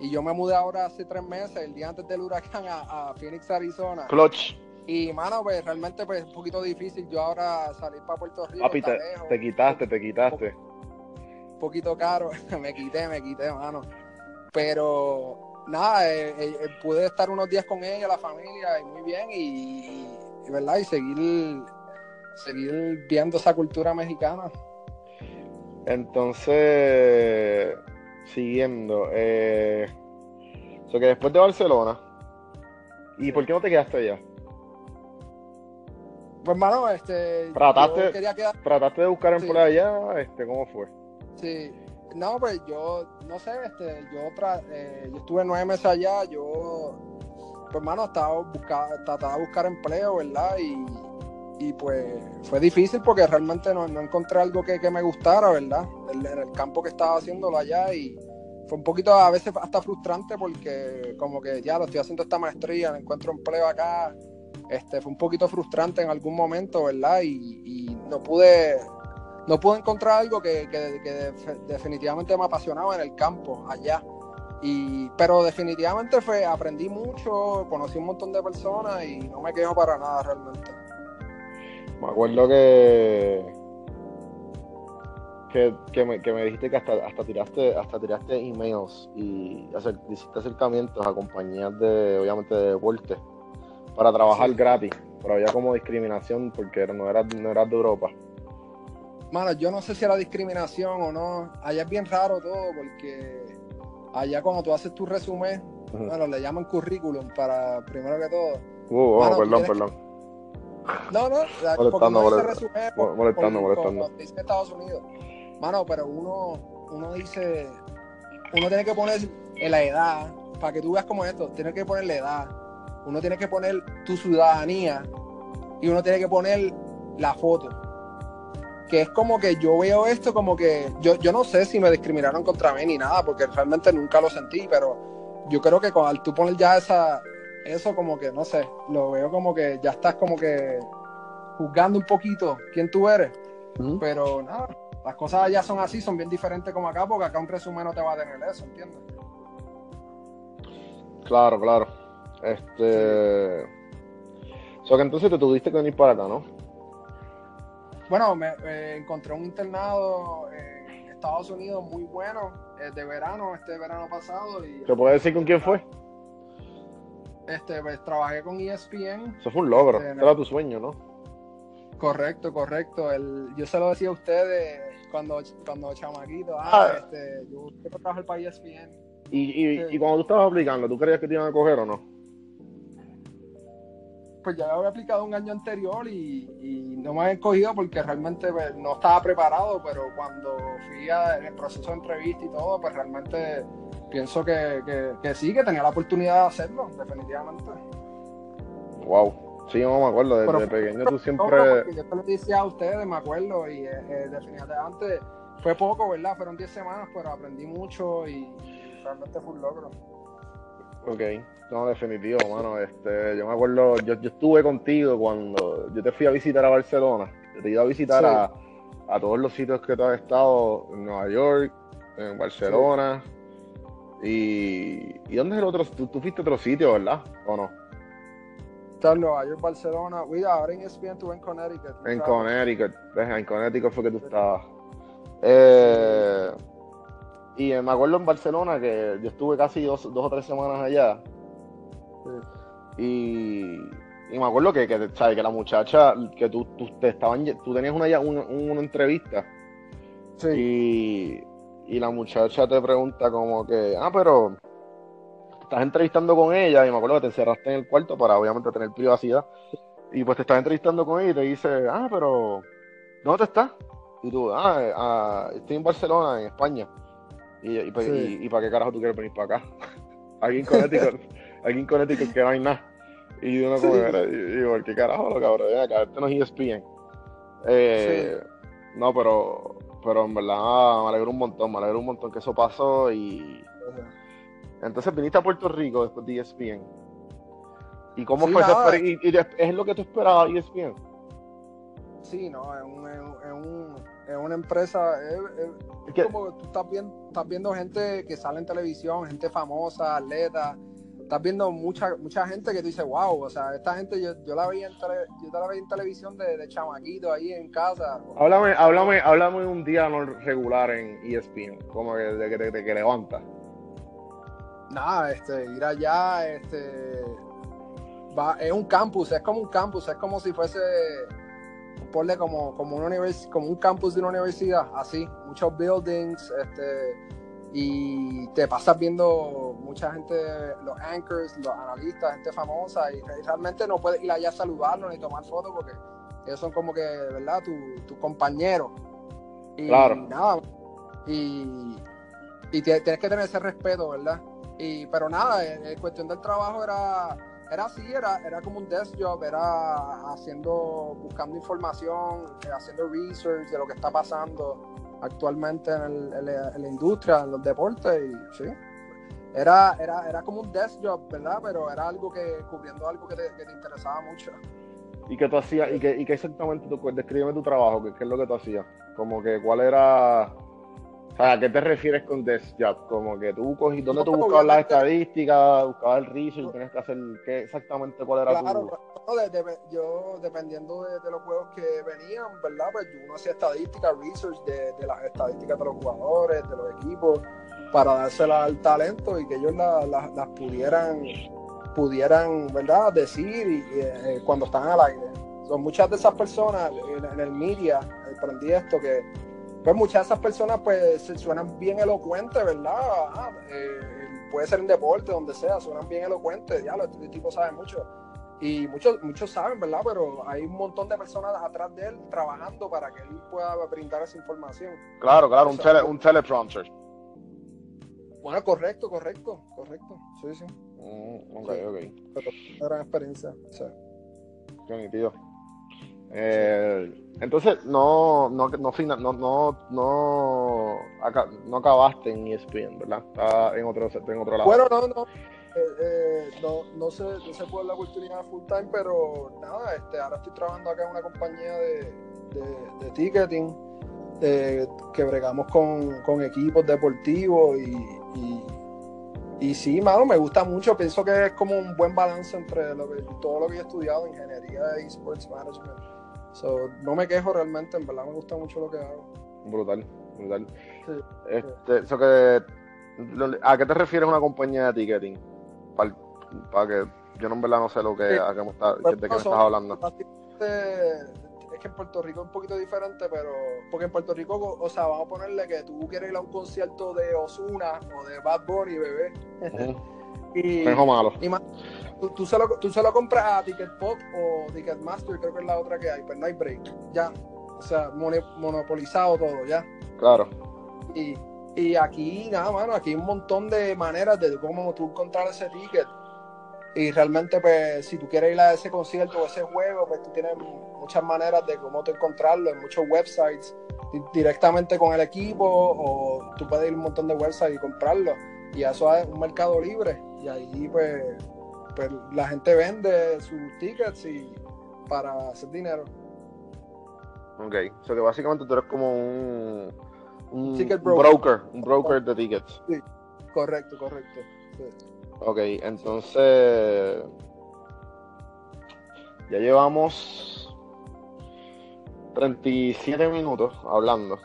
B: Y yo me mudé ahora hace tres meses, el día antes del huracán, a, a Phoenix, Arizona.
A: Clutch,
B: Y, mano, pues realmente pues, es un poquito difícil yo ahora salir para Puerto Rico.
A: papi, te,
B: lejos,
A: te quitaste, te quitaste.
B: Un poquito caro. me quité, me quité, mano. Pero, nada, eh, eh, eh, pude estar unos días con ella, la familia, y muy bien. Y, y, ¿verdad? Y seguir, seguir viendo esa cultura mexicana.
A: Entonces, siguiendo, eh, o sea que después de Barcelona, ¿y por qué no te quedaste allá?
B: Pues, hermano, este.
A: Trataste-
B: quedar.
A: ¿Trataste de buscar
B: Sí.
A: empleo allá? Este, ¿cómo fue?
B: Sí. No, pues yo, no sé, este, yo, tra- eh, yo estuve nueve meses allá, yo, pues hermano, estaba busca- trataba de buscar empleo, ¿verdad? Y, y pues fue difícil porque realmente no, no encontré algo que, que me gustara, ¿verdad? En, en el campo que estaba haciéndolo allá y fue un poquito a veces hasta frustrante porque como que ya lo estoy haciendo esta maestría, no encuentro empleo acá, este, fue un poquito frustrante en algún momento, ¿verdad? Y, no pude no pude encontrar algo que, que- que def- definitivamente me apasionaba en el campo, allá. Y, pero definitivamente fue, aprendí mucho, conocí un montón de personas y no me quejo para nada realmente.
A: Me acuerdo que que, que me, que me dijiste que hasta, hasta tiraste hasta tiraste emails y hacer- hiciste acercamientos a compañías de obviamente de para trabajar
B: Sí.
A: gratis, pero había como discriminación porque no eras no eras de Europa.
B: Mano, yo no sé si era discriminación o no. Allá es bien raro todo porque allá cuando tú haces tu resumen, bueno, le llaman currículum para, primero que todo.
A: Uh, oh,
B: Mano,
A: perdón,
B: tienes
A: perdón.
B: No, no, la-
A: Molestando, molestando,
B: por-
A: molestando.
B: como dice Estados Unidos. Mano, pero uno, uno dice, uno tiene que poner la edad, para que tú veas como esto, tiene que poner la edad, uno tiene que poner tu ciudadanía y uno tiene que poner la foto. Que es como que yo veo esto como que, yo, yo no sé si me discriminaron contra mí ni nada, porque realmente nunca lo sentí, pero yo creo que cuando tú pones ya esa, eso como que, no sé, lo veo como que ya estás como que juzgando un poquito quién tú eres. Pero nada, las cosas allá son así, son bien diferentes como acá, porque acá un resumen no te va a tener eso, ¿entiendes?
A: Claro, claro. Este o sea que entonces te tuviste que venir para acá, ¿no?
B: Bueno, me eh, encontré un internado en Estados Unidos muy bueno, eh, de verano, este verano pasado, y
A: ¿Te puedes decir con quién fue?
B: este, pues, trabajé con ESPN.
A: Eso fue un logro,
B: no.
A: era tu sueño, ¿no?
B: Correcto, correcto. El, yo se lo decía a ustedes cuando, cuando chamaquito, ah,
A: Ah.
B: este, yo trabajar para ESPN.
A: Y, y, y cuando tú estabas aplicando, ¿tú creías que te iban a coger o no?
B: Pues ya había aplicado un año anterior y, y no me habían cogido porque realmente pues, no estaba preparado, pero cuando fui a- en el proceso de entrevista y todo, pues realmente pienso que, que- que sí, que tenía la oportunidad de hacerlo, definitivamente.
A: Wow. Sí, no me acuerdo, desde
B: Pero-
A: pequeño tú siempre...
B: yo te lo decía a ustedes, me acuerdo, y eh, eh, definitivamente fue poco, ¿verdad? Fueron 10 semanas, pero aprendí mucho y realmente fue un logro.
A: Ok, no, definitivo, mano. Este, yo me acuerdo, yo, yo estuve contigo cuando yo te fui a visitar a Barcelona. Yo te iba a visitar
B: Sí.
A: a, a todos los sitios que tú has estado, en Nueva York, en Barcelona. Y, ¿y dónde es el otro? Tú, tú fuiste a otro sitio, ¿verdad? ¿O no?
B: Está en Nueva York, Barcelona. Cuida, ahora en ESPN estuve en Connecticut.
A: En
B: ¿sabes?
A: Connecticut. En Connecticut fue que tú estabas. Eh, y me acuerdo en Barcelona que yo estuve casi dos, dos o tres semanas allá. Y, Y me acuerdo que, que, ¿sabes? que la muchacha, que tú, tú, te estaban, tú tenías una, una, una entrevista
B: Sí,
A: y, y la muchacha te pregunta como que, ah, pero estás entrevistando con ella y me acuerdo que te encerraste en el cuarto para obviamente tener privacidad y pues te estás entrevistando con ella y te dice, ah, pero ¿dónde te estás? Y tú, ah, ah, estoy en Barcelona, en España. Y, y,
B: Sí.
A: y- y para qué carajo tú quieres venir para acá? Aquí en Connecticut, aquí en Connecticut que no hay nada. Y uno como,
B: Sí.
A: Digo, ¿qué carajo, lo cabrón? Ven acá, este no es ESPN. Eh, No, pero, pero en verdad me alegro un montón, me alegro un montón que eso pasó y entonces viniste a Puerto Rico después de E ESPN. ¿Y cómo
B: Sí,
A: fue
B: nada.
A: es lo que tú esperabas de ESPN?
B: sí, no, es, un- es un- es un- es una empresa, es, es-
A: Es que-
B: como tú estás viendo, estás viendo gente que sale en televisión, gente famosa, atletas, estás viendo mucha mucha gente que tú dices, wow, o sea, esta gente yo, yo la veía en tele- yo la veía en televisión de, de chamaquito ahí en casa.
A: Háblame, háblame, háblame de un día no regular en ESPN, como que de que te, te- que levantas.
B: Nada, este, ir allá, este, va, es un campus, es como un campus, es como si fuese, ponle como, como una univers, como un campus de una universidad, así, muchos buildings, este, y te pasas viendo mucha gente, los anchors, los analistas, gente famosa, y, y realmente no puedes ir allá a saludarlos ni tomar fotos porque ellos son como que, ¿verdad? Tu- tus compañeros. Y
A: Claro.
B: nada, y, y tie- tienes que tener ese respeto, ¿verdad? Y, pero nada, en, en cuestión del trabajo era, era así, era, era como un desk job, era haciendo, buscando información, eh, haciendo research de lo que está pasando actualmente en, el- en la, en la industria, en los deportes, y sí. Era, era, era como un desk job, ¿verdad? Pero era algo que, cubriendo algo que te, que te interesaba mucho.
A: ¿Y qué tú hacías? ¿Y qué, y qué exactamente tú, descríbeme tu trabajo? ¿Qué, qué es lo que tú hacías? Como que, ¿cuál era...? ¿A qué te refieres con desk job? Como que tú cogí, ¿dónde tú
B: No,
A: buscabas las estadísticas, buscabas el research, tenías que hacer, ¿qué exactamente cuál era
B: Claro,
A: tu...?
B: no, de- de- yo dependiendo de, de los juegos que venían, ¿verdad? Pues uno hacía estadísticas, research de, las estadísticas de los jugadores, de los equipos, para dársela al talento y que ellos la- la- las pudieran, pudieran, ¿verdad? Decir y, eh, cuando están al aire. Son muchas de esas personas en, en el media, aprendí esto que pues muchas de esas personas pues se suenan bien elocuentes, ¿verdad? Ah, eh, puede ser en deporte, donde sea, suenan bien elocuentes, ya, este tipo sabe mucho. Y muchos, muchos saben, ¿verdad? Pero hay un montón de personas atrás de él trabajando para que él pueda brindar esa información.
A: Claro, claro, un, tele, un teleprompter.
B: Bueno, correcto, correcto, correcto. Sí, sí.
A: Mm, ok,
B: Sí.
A: ok.
B: Pero una gran experiencia. sí.
A: Qué nítido. Eh, entonces, no, no, no, no, no, no, no acabaste en ESPN, ¿verdad? Está en otro, en otro lado.
B: Bueno, no, no. eh, eh, no, no se, puede la oportunidad full time, pero nada, este, ahora estoy trabajando acá en una compañía de, de, de ticketing, que bregamos con, con equipos deportivos y, y, y sí, mano, me gusta mucho, pienso que es como un buen balance entre lo que, todo lo que he estudiado, ingeniería y sports management. So, no me quejo realmente, en verdad me gusta mucho lo que hago.
A: Brutal, brutal.
B: Sí,
A: Este, que, ¿A qué te refieres una compañía de ticketing? Para que yo no en verdad no sé lo que,
B: Sí.
A: a qué me está-
B: Pues,
A: de qué me estás hablando.
B: Es que en Puerto Rico es un poquito diferente, pero porque en Puerto Rico, o sea, vamos a ponerle que tú quieres ir a un concierto de Osuna o de Bad Bunny, bebé.
A: Ujú.
B: Y,
A: malo.
B: y más, tú, tú, se lo, tú se lo compras a Ticket Pop o Ticketmaster, creo que es la otra que hay, pero no hay break. Ya. O sea, monopolizado todo, ya.
A: Claro.
B: Y, y aquí, nada, mano, aquí hay un montón de maneras de cómo tú encontrar ese ticket. Y realmente, pues, si tú quieres ir a ese concierto o ese juego, pues tú tienes muchas maneras de cómo tú encontrarlo en muchos websites, di- directamente con el equipo, o tú puedes ir a un montón de websites y comprarlo. Y eso es un mercado libre. Y ahí, pues, pues la gente vende sus tickets y para hacer dinero.
A: Ok. O sea que básicamente tú eres como un, un,
B: Ticket
A: un
B: broker.
A: un broker de tickets.
B: Correcto, correcto. Sí.
A: Ok, entonces ya llevamos 37 minutos hablando.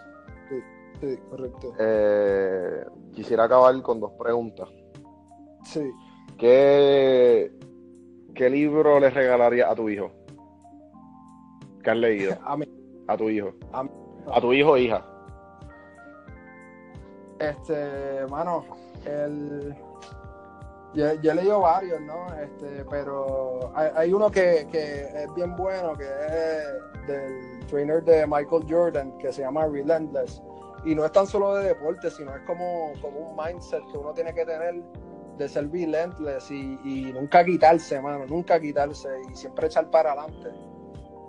B: Sí, correcto.
A: Eh, quisiera acabar con dos preguntas.
B: Sí.
A: ¿Qué, ¿qué libro le regalaría a tu hijo? ¿Qué has leído?
B: A mí.
A: A tu hijo.
B: A, mí.
A: A tu hijo o hija.
B: Este, mano, el... Yo, yo, he leído varios, ¿no? Este, pero hay, hay uno que, que, es bien bueno, que es del trainer de Michael Jordan, que se llama Relentless. Y no es tan solo de deporte, sino es como, como un mindset que uno tiene que tener de ser relentless y, nunca quitarse, mano, nunca quitarse y siempre echar para adelante.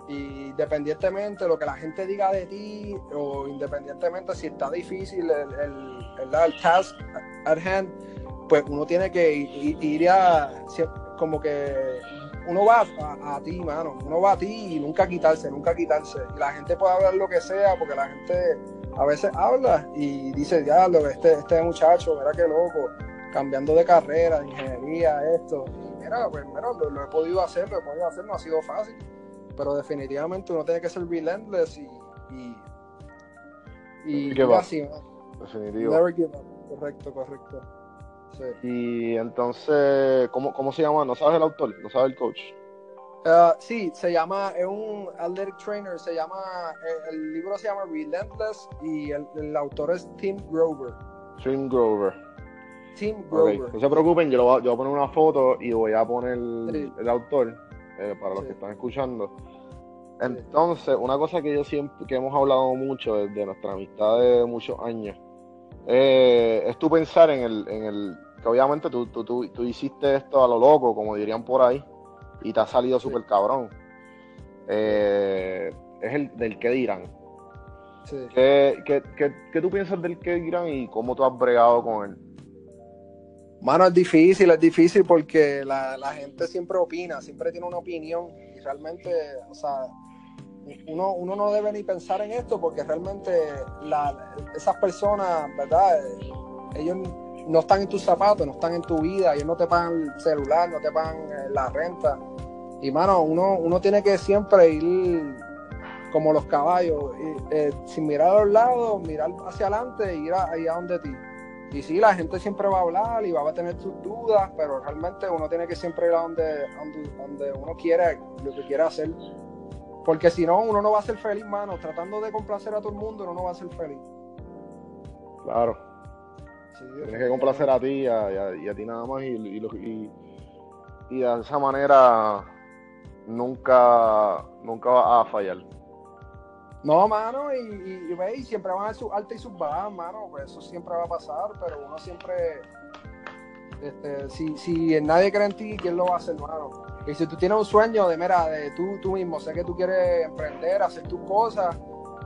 B: Y independientemente de lo que la gente diga de ti, o independientemente si está difícil el, el, el, task at hand, pues uno tiene que ir, ir a como que uno va a, a, ti, mano, uno va a ti y nunca quitarse, nunca quitarse. La gente puede hablar lo que sea, porque la gente a veces habla y dice, diablo, este, este muchacho, mira qué loco, cambiando de carrera, de ingeniería, esto. Y mira, pues mira, lo, lo, he podido hacer, lo he podido hacer, no ha sido fácil. Pero definitivamente uno tiene que ser relentless y. y, y, así,
A: Definitivo.
B: Never give up. Correcto, correcto. Sí.
A: Y entonces, ¿cómo, ¿cómo se llama? ¿No sabes el autor? ¿No sabes el coach?
B: Uh, sí, se llama, es un athletic trainer, se llama, el, el libro se llama Relentless y el, el, autor es Tim Grover.
A: Tim Grover.
B: Tim Grover.
A: Okay. No se preocupen, yo, lo voy, a, yo voy a poner una foto y voy a poner sí. el autor eh, para los sí. que están escuchando. Entonces, una cosa que yo siempre, que hemos hablado mucho desde nuestra amistad de muchos años, eh, es tú pensar en el, en el que obviamente tú, tú, tú, tú, hiciste esto a lo loco, como dirían por ahí, y te ha salido súper sí. cabrón. Eh, es el del que dirán.
B: Sí.
A: ¿Qué, qué, qué, qué tú piensas del que dirán y cómo tú has bregado con él?
B: Mano, es difícil, es difícil porque la, la, gente siempre opina, siempre tiene una opinión y realmente, o sea, uno, uno no debe ni pensar en esto porque realmente la, esas personas, ¿verdad? Ellos no están en tus zapatos, no están en tu vida, ellos no te pagan el celular, no te pagan eh, la renta. Y mano, uno, uno tiene que siempre ir como los caballos, y, eh, sin mirar a los lados, mirar hacia adelante e ir ahí a donde ti. Y sí, la gente siempre va a hablar y va a tener sus dudas, pero realmente uno tiene que siempre ir a donde, donde, donde uno quiere, lo que quiere hacer. Porque si no, uno no va a ser feliz, mano. Tratando de complacer a todo el mundo, uno no va a ser feliz.
A: Claro. Sí, Tienes que complacer a ti y a, y a, y a ti nada más. Y, y, y, de esa manera nunca, nunca vas a fallar.
B: No, mano, y, y, y, siempre van a sus altas y sus bajas, mano, pues eso siempre va a pasar, pero uno siempre, este, si, si nadie cree en ti, ¿quién lo va a hacer, mano? Y si tú tienes un sueño de, mira, de tú, tú mismo, sé que tú quieres emprender, hacer tus cosas,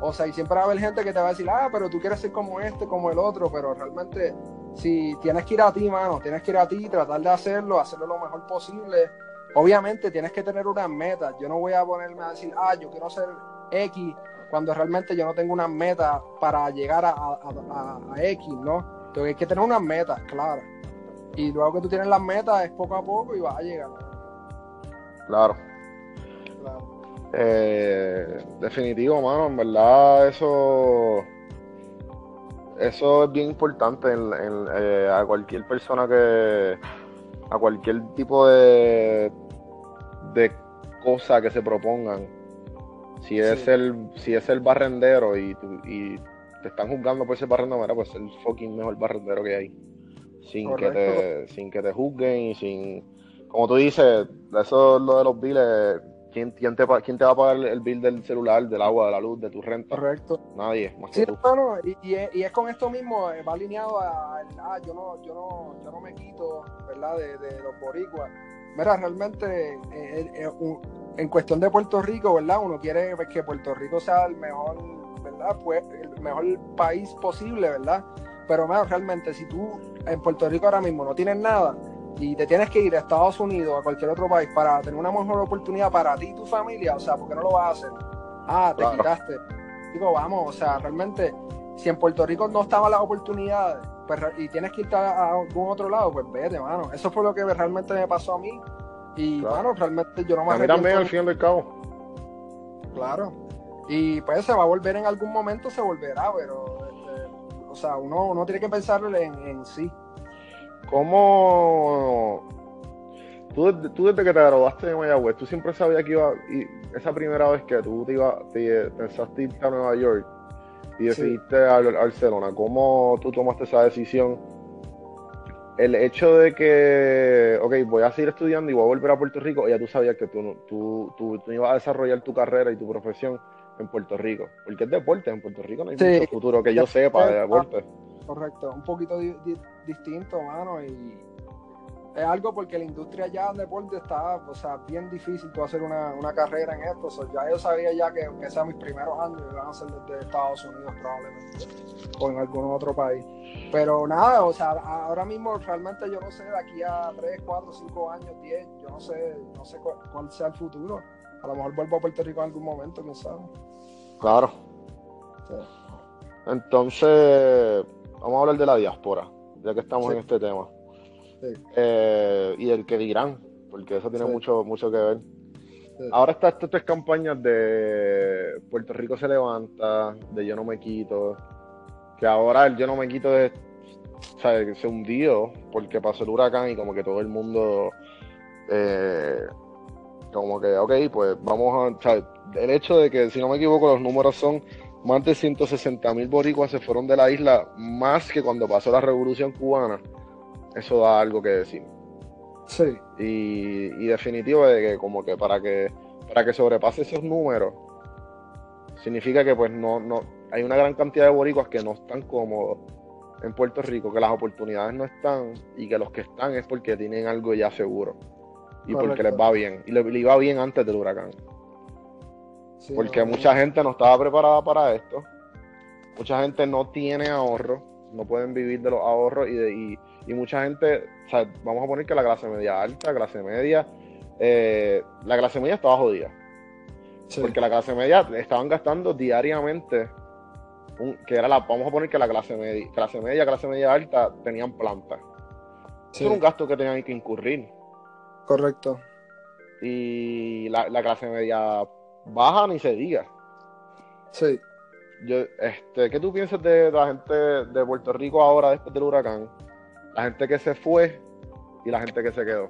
B: o sea, y siempre va a haber gente que te va a decir, ah, pero tú quieres ser como este, como el otro, pero realmente, si tienes que ir a ti, mano, tienes que ir a ti, tratar de hacerlo, hacerlo lo mejor posible. Obviamente tienes que tener unas metas. Yo no voy a ponerme a decir, ah, yo quiero ser X, cuando realmente yo no tengo unas metas para llegar a, a, a, a X, ¿no? Entonces hay que tener unas metas, claras. Y luego que tú tienes las metas es poco a poco y vas a llegar.
A: Claro.
B: claro.
A: Eh, definitivo, mano, en verdad eso eso es bien importante en, en, eh, a cualquier persona que a cualquier tipo de de cosa que se propongan si es el si es el barrendero y, tu, y te están juzgando por ese barrendero mira, pues el fucking mejor barrendero que hay sin Correcto. que te sin que te juzguen y sin como tú dices eso es lo de los biles ¿Quién, quién, te, ¿Quién te va a pagar el bill del celular, del agua, de la luz, de tu renta?
B: Correcto.
A: Nadie, más
B: sí,
A: que tú.
B: Bueno, y, y, es, es, con esto mismo, eh, va alineado a, ah, yo no, yo no, yo no me quito, ¿verdad? De, de los boricuas. Mira, realmente, eh, eh, un, en cuestión de Puerto Rico, ¿verdad? Uno quiere que Puerto Rico sea el mejor, ¿verdad? Pues el mejor país posible, ¿verdad? Pero, mira, realmente, si tú en Puerto Rico ahora mismo no tienes nada, y te tienes que ir a Estados Unidos, a cualquier otro país, para tener una mejor oportunidad para ti y tu familia, o sea, ¿por qué no lo vas a hacer? Ah, te claro. quitaste. Digo, vamos, o sea, realmente, si en Puerto Rico no estaban las oportunidades pues, y tienes que irte a, algún otro lado, pues vete, mano. Eso fue lo que realmente me pasó a mí. Y, claro. mano, realmente yo no me
A: A mí también, al fin del cabo.
B: Claro. Y pues se va a volver en algún momento, se volverá, pero, este, o sea, uno, uno tiene que pensar en, en sí.
A: ¿Cómo, Tú, desde- tú desde que te graduaste de Mayagüez, tú siempre sabías que iba, y esa primera vez que tú te iba, te, pensaste irte a Nueva York y
B: Sí.
A: decidiste a, a Barcelona, ¿cómo tú tomaste esa decisión? El hecho de que, ok, voy a seguir estudiando y voy a volver a Puerto Rico, ya tú sabías que tú, tú, tú, tú ibas a desarrollar tu carrera y tu profesión en Puerto Rico, porque es deporte, en Puerto Rico no hay
B: Sí.
A: mucho futuro que yo sepa de deporte.
B: Correcto, un poquito di- di- distinto, mano, y es algo porque la industria ya del deporte está, o sea, bien difícil tú hacer una, una carrera en esto, ya yo sabía ya que aunque sean mis primeros años iban a ser desde Estados Unidos probablemente, o en algún otro país. Pero nada, o sea, ahora mismo realmente yo no sé, de aquí a 3, 4, 5 años, 10, yo no sé, no sé cuál, cuál sea el futuro. A lo mejor vuelvo a Puerto Rico en algún momento, quién sabe.
A: Claro.
B: Sí.
A: Entonces, vamos a hablar de la diáspora, ya que estamos
B: Sí.
A: en este tema.
B: Sí.
A: Eh, y el que dirán, porque eso tiene
B: Sí.
A: mucho, mucho que ver.
B: Sí.
A: Ahora están estas tres campañas de Puerto Rico se levanta, de Yo no me quito, que ahora el Yo no me quito es, o sea, que se hundió porque pasó el huracán y como que todo el mundo, eh, como que, ok, pues vamos a, o sea, el hecho de que, si no me equivoco, los números son más de 160 mil boricuas se fueron de la isla, más que cuando pasó la revolución cubana, eso da algo que decir.
B: Sí,
A: Y, y definitivo de que como que para que para que sobrepase esos números significa que pues no, no hay una gran cantidad de boricuas que no están cómodos en Puerto Rico, que las oportunidades no están y que los que están es porque tienen algo ya seguro y porque les va bien y le, le iba bien antes del huracán.
B: sí,
A: Porque
B: no,
A: mucha gente no estaba preparada para esto. Mucha gente no tiene ahorro, no pueden vivir de los ahorros y, de, y, y mucha gente, o sea, vamos a poner que la clase media alta, clase media, eh, la clase media estaba jodida.
B: sí,
A: Porque la clase media estaban gastando diariamente, un- que era la, vamos a poner que la clase media, clase media, clase media alta tenían planta.
B: sí,
A: Eso era un gasto que tenían que incurrir.
B: correcto.
A: Y la, la clase media baja ni se diga.
B: Sí,
A: Yo, este, ¿qué tú piensas de la gente de Puerto Rico ahora después del huracán? La gente que se fue y la gente que se quedó.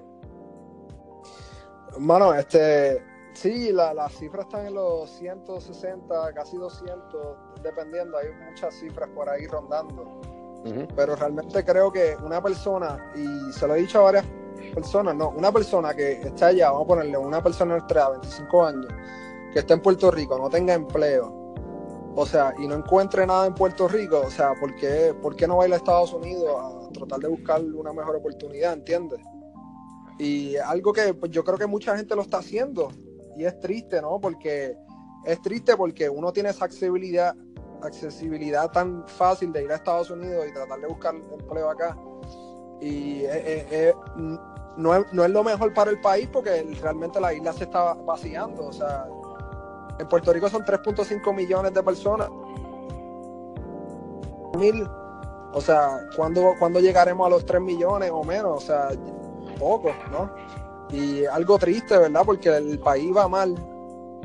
B: Mano, este, sí, la- las cifras están en los 160, casi 200, dependiendo, hay muchas cifras por ahí rondando. Pero realmente creo que una persona, y se lo he dicho a varias personas, no, una persona que está allá, vamos a ponerle una persona nuestra edad, 25 años, que está en Puerto Rico, no tenga empleo, o sea, y no encuentre nada en Puerto Rico, o sea, ¿por qué, por qué no va a ir a Estados Unidos a tratar de buscar una mejor oportunidad, entiendes? Y algo que pues, yo creo que mucha gente lo está haciendo, y es triste, ¿no? Porque es triste porque uno tiene esa accesibilidad, accesibilidad tan fácil de ir a Estados Unidos y tratar de buscar empleo acá. Y eh, eh, eh, no, es, no es lo mejor para el país porque realmente la isla se está vaciando. O sea, en Puerto Rico son 3.5 millones de personas. Mil, o sea, ¿cuándo, ¿cuándo llegaremos a los 3 millones o menos? O sea, poco, ¿no? Y algo triste, ¿verdad? Porque el país va mal,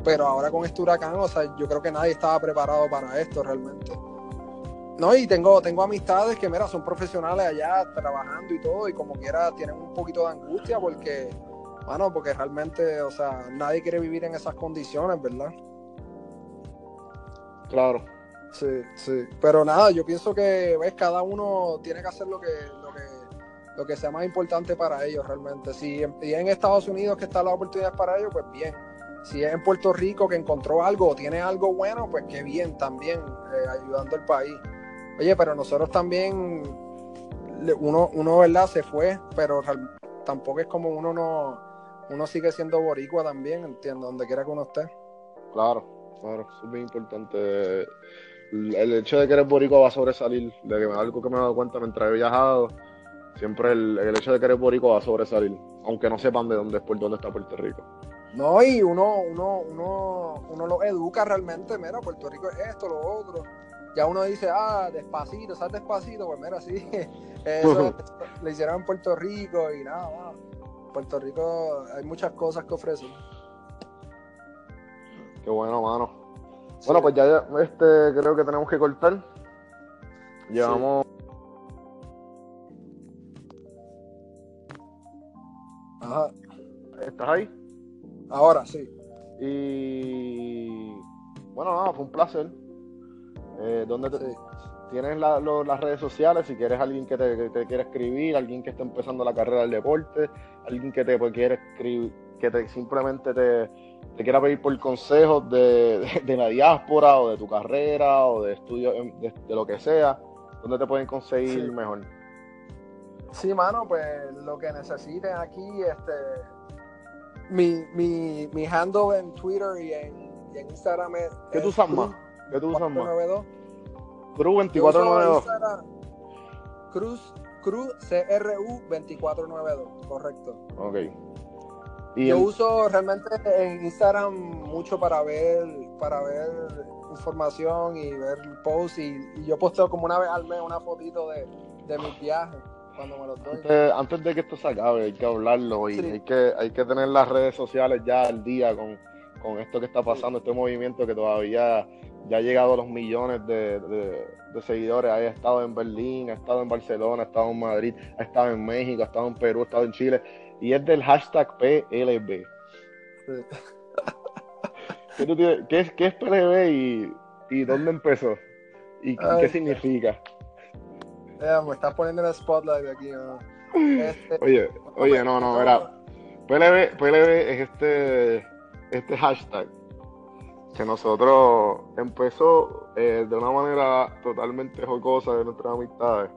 B: pero ahora con este huracán, o sea, yo creo que nadie estaba preparado para esto realmente. No, y tengo, tengo amistades que, mira, son profesionales allá trabajando y todo, y como quiera tienen un poquito de angustia porque, bueno, porque realmente, o sea, nadie quiere vivir en esas condiciones, ¿verdad?
A: Claro,
B: Sí, sí. Pero nada, yo pienso que, ves, cada uno tiene que hacer lo que, lo que, lo que sea más importante para ellos realmente. Si en, en Estados Unidos que está la oportunidad para ellos, pues bien. Si es en Puerto Rico que encontró algo o tiene algo bueno, pues qué bien también, eh, ayudando al país. Oye, pero nosotros también, uno, uno, ¿verdad? Se fue, pero tampoco es como uno no, uno sigue siendo boricua también, entiendo, donde quiera que uno esté.
A: claro, claro, eso es bien importante. El el hecho de que eres boricua va a sobresalir, de que algo que me he dado cuenta mientras he viajado, siempre el, el hecho de que eres boricua va a sobresalir, aunque no sepan de dónde es, por dónde está Puerto Rico.
B: No, y uno, uno, uno, uno lo educa realmente, mira, Puerto Rico es esto, lo otro. Ya uno dice, ah, despacito, ¿sabes despacito? Pues mira, sí, eso lo hicieron en Puerto Rico y nada, más. Puerto Rico hay muchas cosas que ofrecen.
A: Qué bueno, mano. Bueno, pues ya este creo que tenemos que cortar. Llevamos
B: Ajá.
A: ¿estás ahí?
B: Ahora sí.
A: Y bueno, nada, fue un placer. Eh, ¿Dónde te, tienes las redes sociales? Si quieres alguien que te, quiera escribir, alguien que está empezando la carrera del deporte, alguien que te pues, quiere escribir, que te simplemente te, quiera pedir por consejos de, la diáspora o de tu carrera o de estudio, de, lo que sea, ¿dónde te pueden conseguir mejor?
B: Sí, mano, pues lo que necesiten aquí, este, mi, mi, mi handle en Twitter y en, Instagram es.
A: ¿Qué tú usas más? ¿Qué tú usas más? Cruz 2492.
B: Cruz, Cruz CRU 2492, correcto.
A: Ok.
B: yo uso realmente en Instagram mucho para ver, para ver información y ver posts y, y yo posteo como una vez al mes una fotito de, de mis viajes cuando me los doy.
A: Antes, de que esto se acabe, hay que hablarlo y hay, que, hay que tener las redes sociales ya al día con, esto que está pasando, este movimiento que todavía ya ha llegado a los millones de, seguidores. Ha estado en Berlín, ha estado en Barcelona, ha estado en Madrid, ha estado en México, ha estado en Perú, ha estado en Chile. Y es del hashtag PLB. ¿Qué, es, ¿Qué, PLB y, y dónde empezó? ¿Y qué significa?
B: me estás poniendo en el spotlight aquí.
A: Este, oye, oye, no, no, verá. PLB, PLB es este, este hashtag que nosotros empezó eh, de una manera totalmente jocosa de nuestras amistades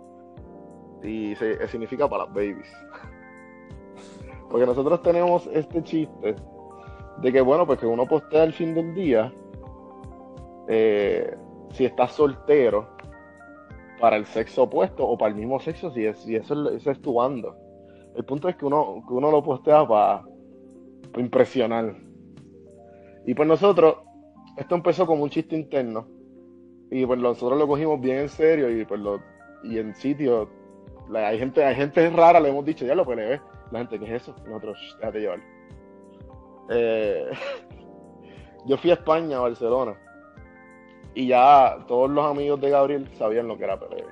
A: y se, eh, significa para las babies. Porque nosotros tenemos este chiste de que, bueno, pues que uno postea al fin del día, eh, si estás soltero, para el sexo opuesto o para el mismo sexo si, es, si eso, es, tu bando. El punto es que uno, que uno lo postea para, impresionar. Y pues nosotros, esto empezó como un chiste interno. Y pues nosotros lo cogimos bien en serio y pues lo, y en sitio, hay gente, hay gente rara, le hemos dicho, ya lo puede La gente, ¿qué es eso? nosotros, déjate llevar. Eh, yo fui a España, a Barcelona y ya todos los amigos de Gabriel sabían lo que era PLB.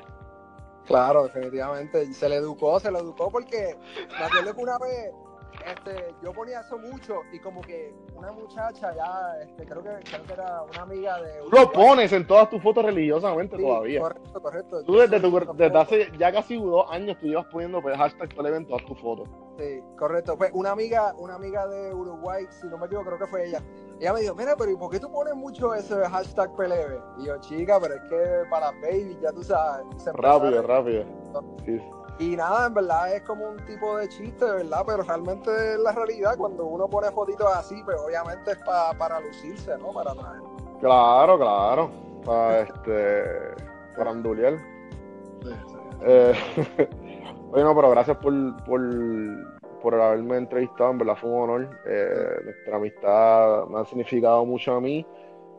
B: Claro, definitivamente. Se le educó, se le educó porque me acuerdo que una vez este, yo ponía eso mucho y como que una muchacha ya, este, creo, que, creo que era una amiga de...
A: Lo pones en todas tus fotos religiosamente todavía.
B: Correcto, correcto.
A: Tú desde, tu, desde hace ya casi dos años tú llevas poniendo pues, hashtag PLB en todas tus fotos.
B: Sí, correcto. Pues una amiga, una amiga de Uruguay, si no me equivoco, creo que fue ella. Ella me dijo, mira, pero ¿y por qué tú pones mucho ese hashtag PLB? Y yo, chica, pero es que para baby, ya tú sabes.
A: Rápido, rápido. Sí.
B: Y nada, en verdad es como un tipo de chiste, ¿verdad? Pero realmente es la realidad. Cuando uno pone fotitos así, pues obviamente es para lucirse, ¿no? Para traer.
A: Claro, claro. Para este. Para anduliar. Sí, sí. Eh, bueno, pero gracias por, por, por haberme entrevistado. En verdad fue un honor. Eh, nuestra amistad me ha significado mucho a mí.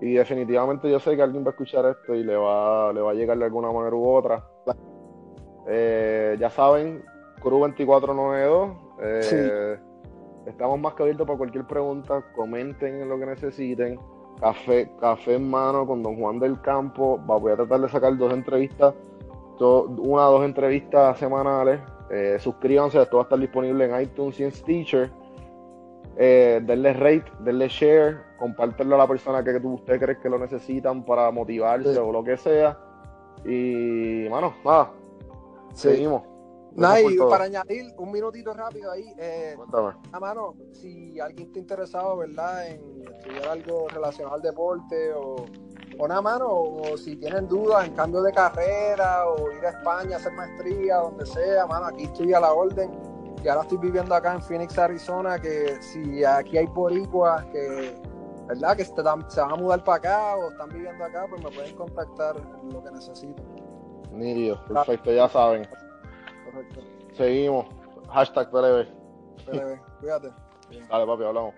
A: Y definitivamente yo sé que alguien va a escuchar esto y le va, le va a llegar de alguna manera u otra. Eh, ya saben, Cru 2492. Eh, estamos más que abiertos para cualquier pregunta. Comenten en lo que necesiten. Café, café en mano con Don Juan del Campo. Voy a tratar de sacar dos entrevistas, una o dos entrevistas semanales. Eh, suscríbanse, esto va a estar disponible en iTunes y en Stitcher. Eh, denle rate, denle share, compártelo a la persona que tú, usted cree que lo necesitan para motivarse o lo que sea. Y, mano, nada, Seguimos.
B: Nada, y para añadir un minutito rápido ahí, eh, a mano, si alguien está interesado, ¿verdad?, en estudiar algo relacionado al deporte o, o nada, mano, o si tienen dudas en cambio de carrera o ir a España a hacer maestría, donde sea, mano, aquí estoy a la orden. Y ahora estoy viviendo acá en Phoenix, Arizona, que si aquí hay boricuas que, ¿verdad?, que se, van a mudar para acá o están viviendo acá, pues me pueden contactar lo que necesiten.
A: Nidio, perfecto, ya saben. Seguimos. Hashtag PLB.
B: PLB, cuídate.
A: Dale, papi, hablamos.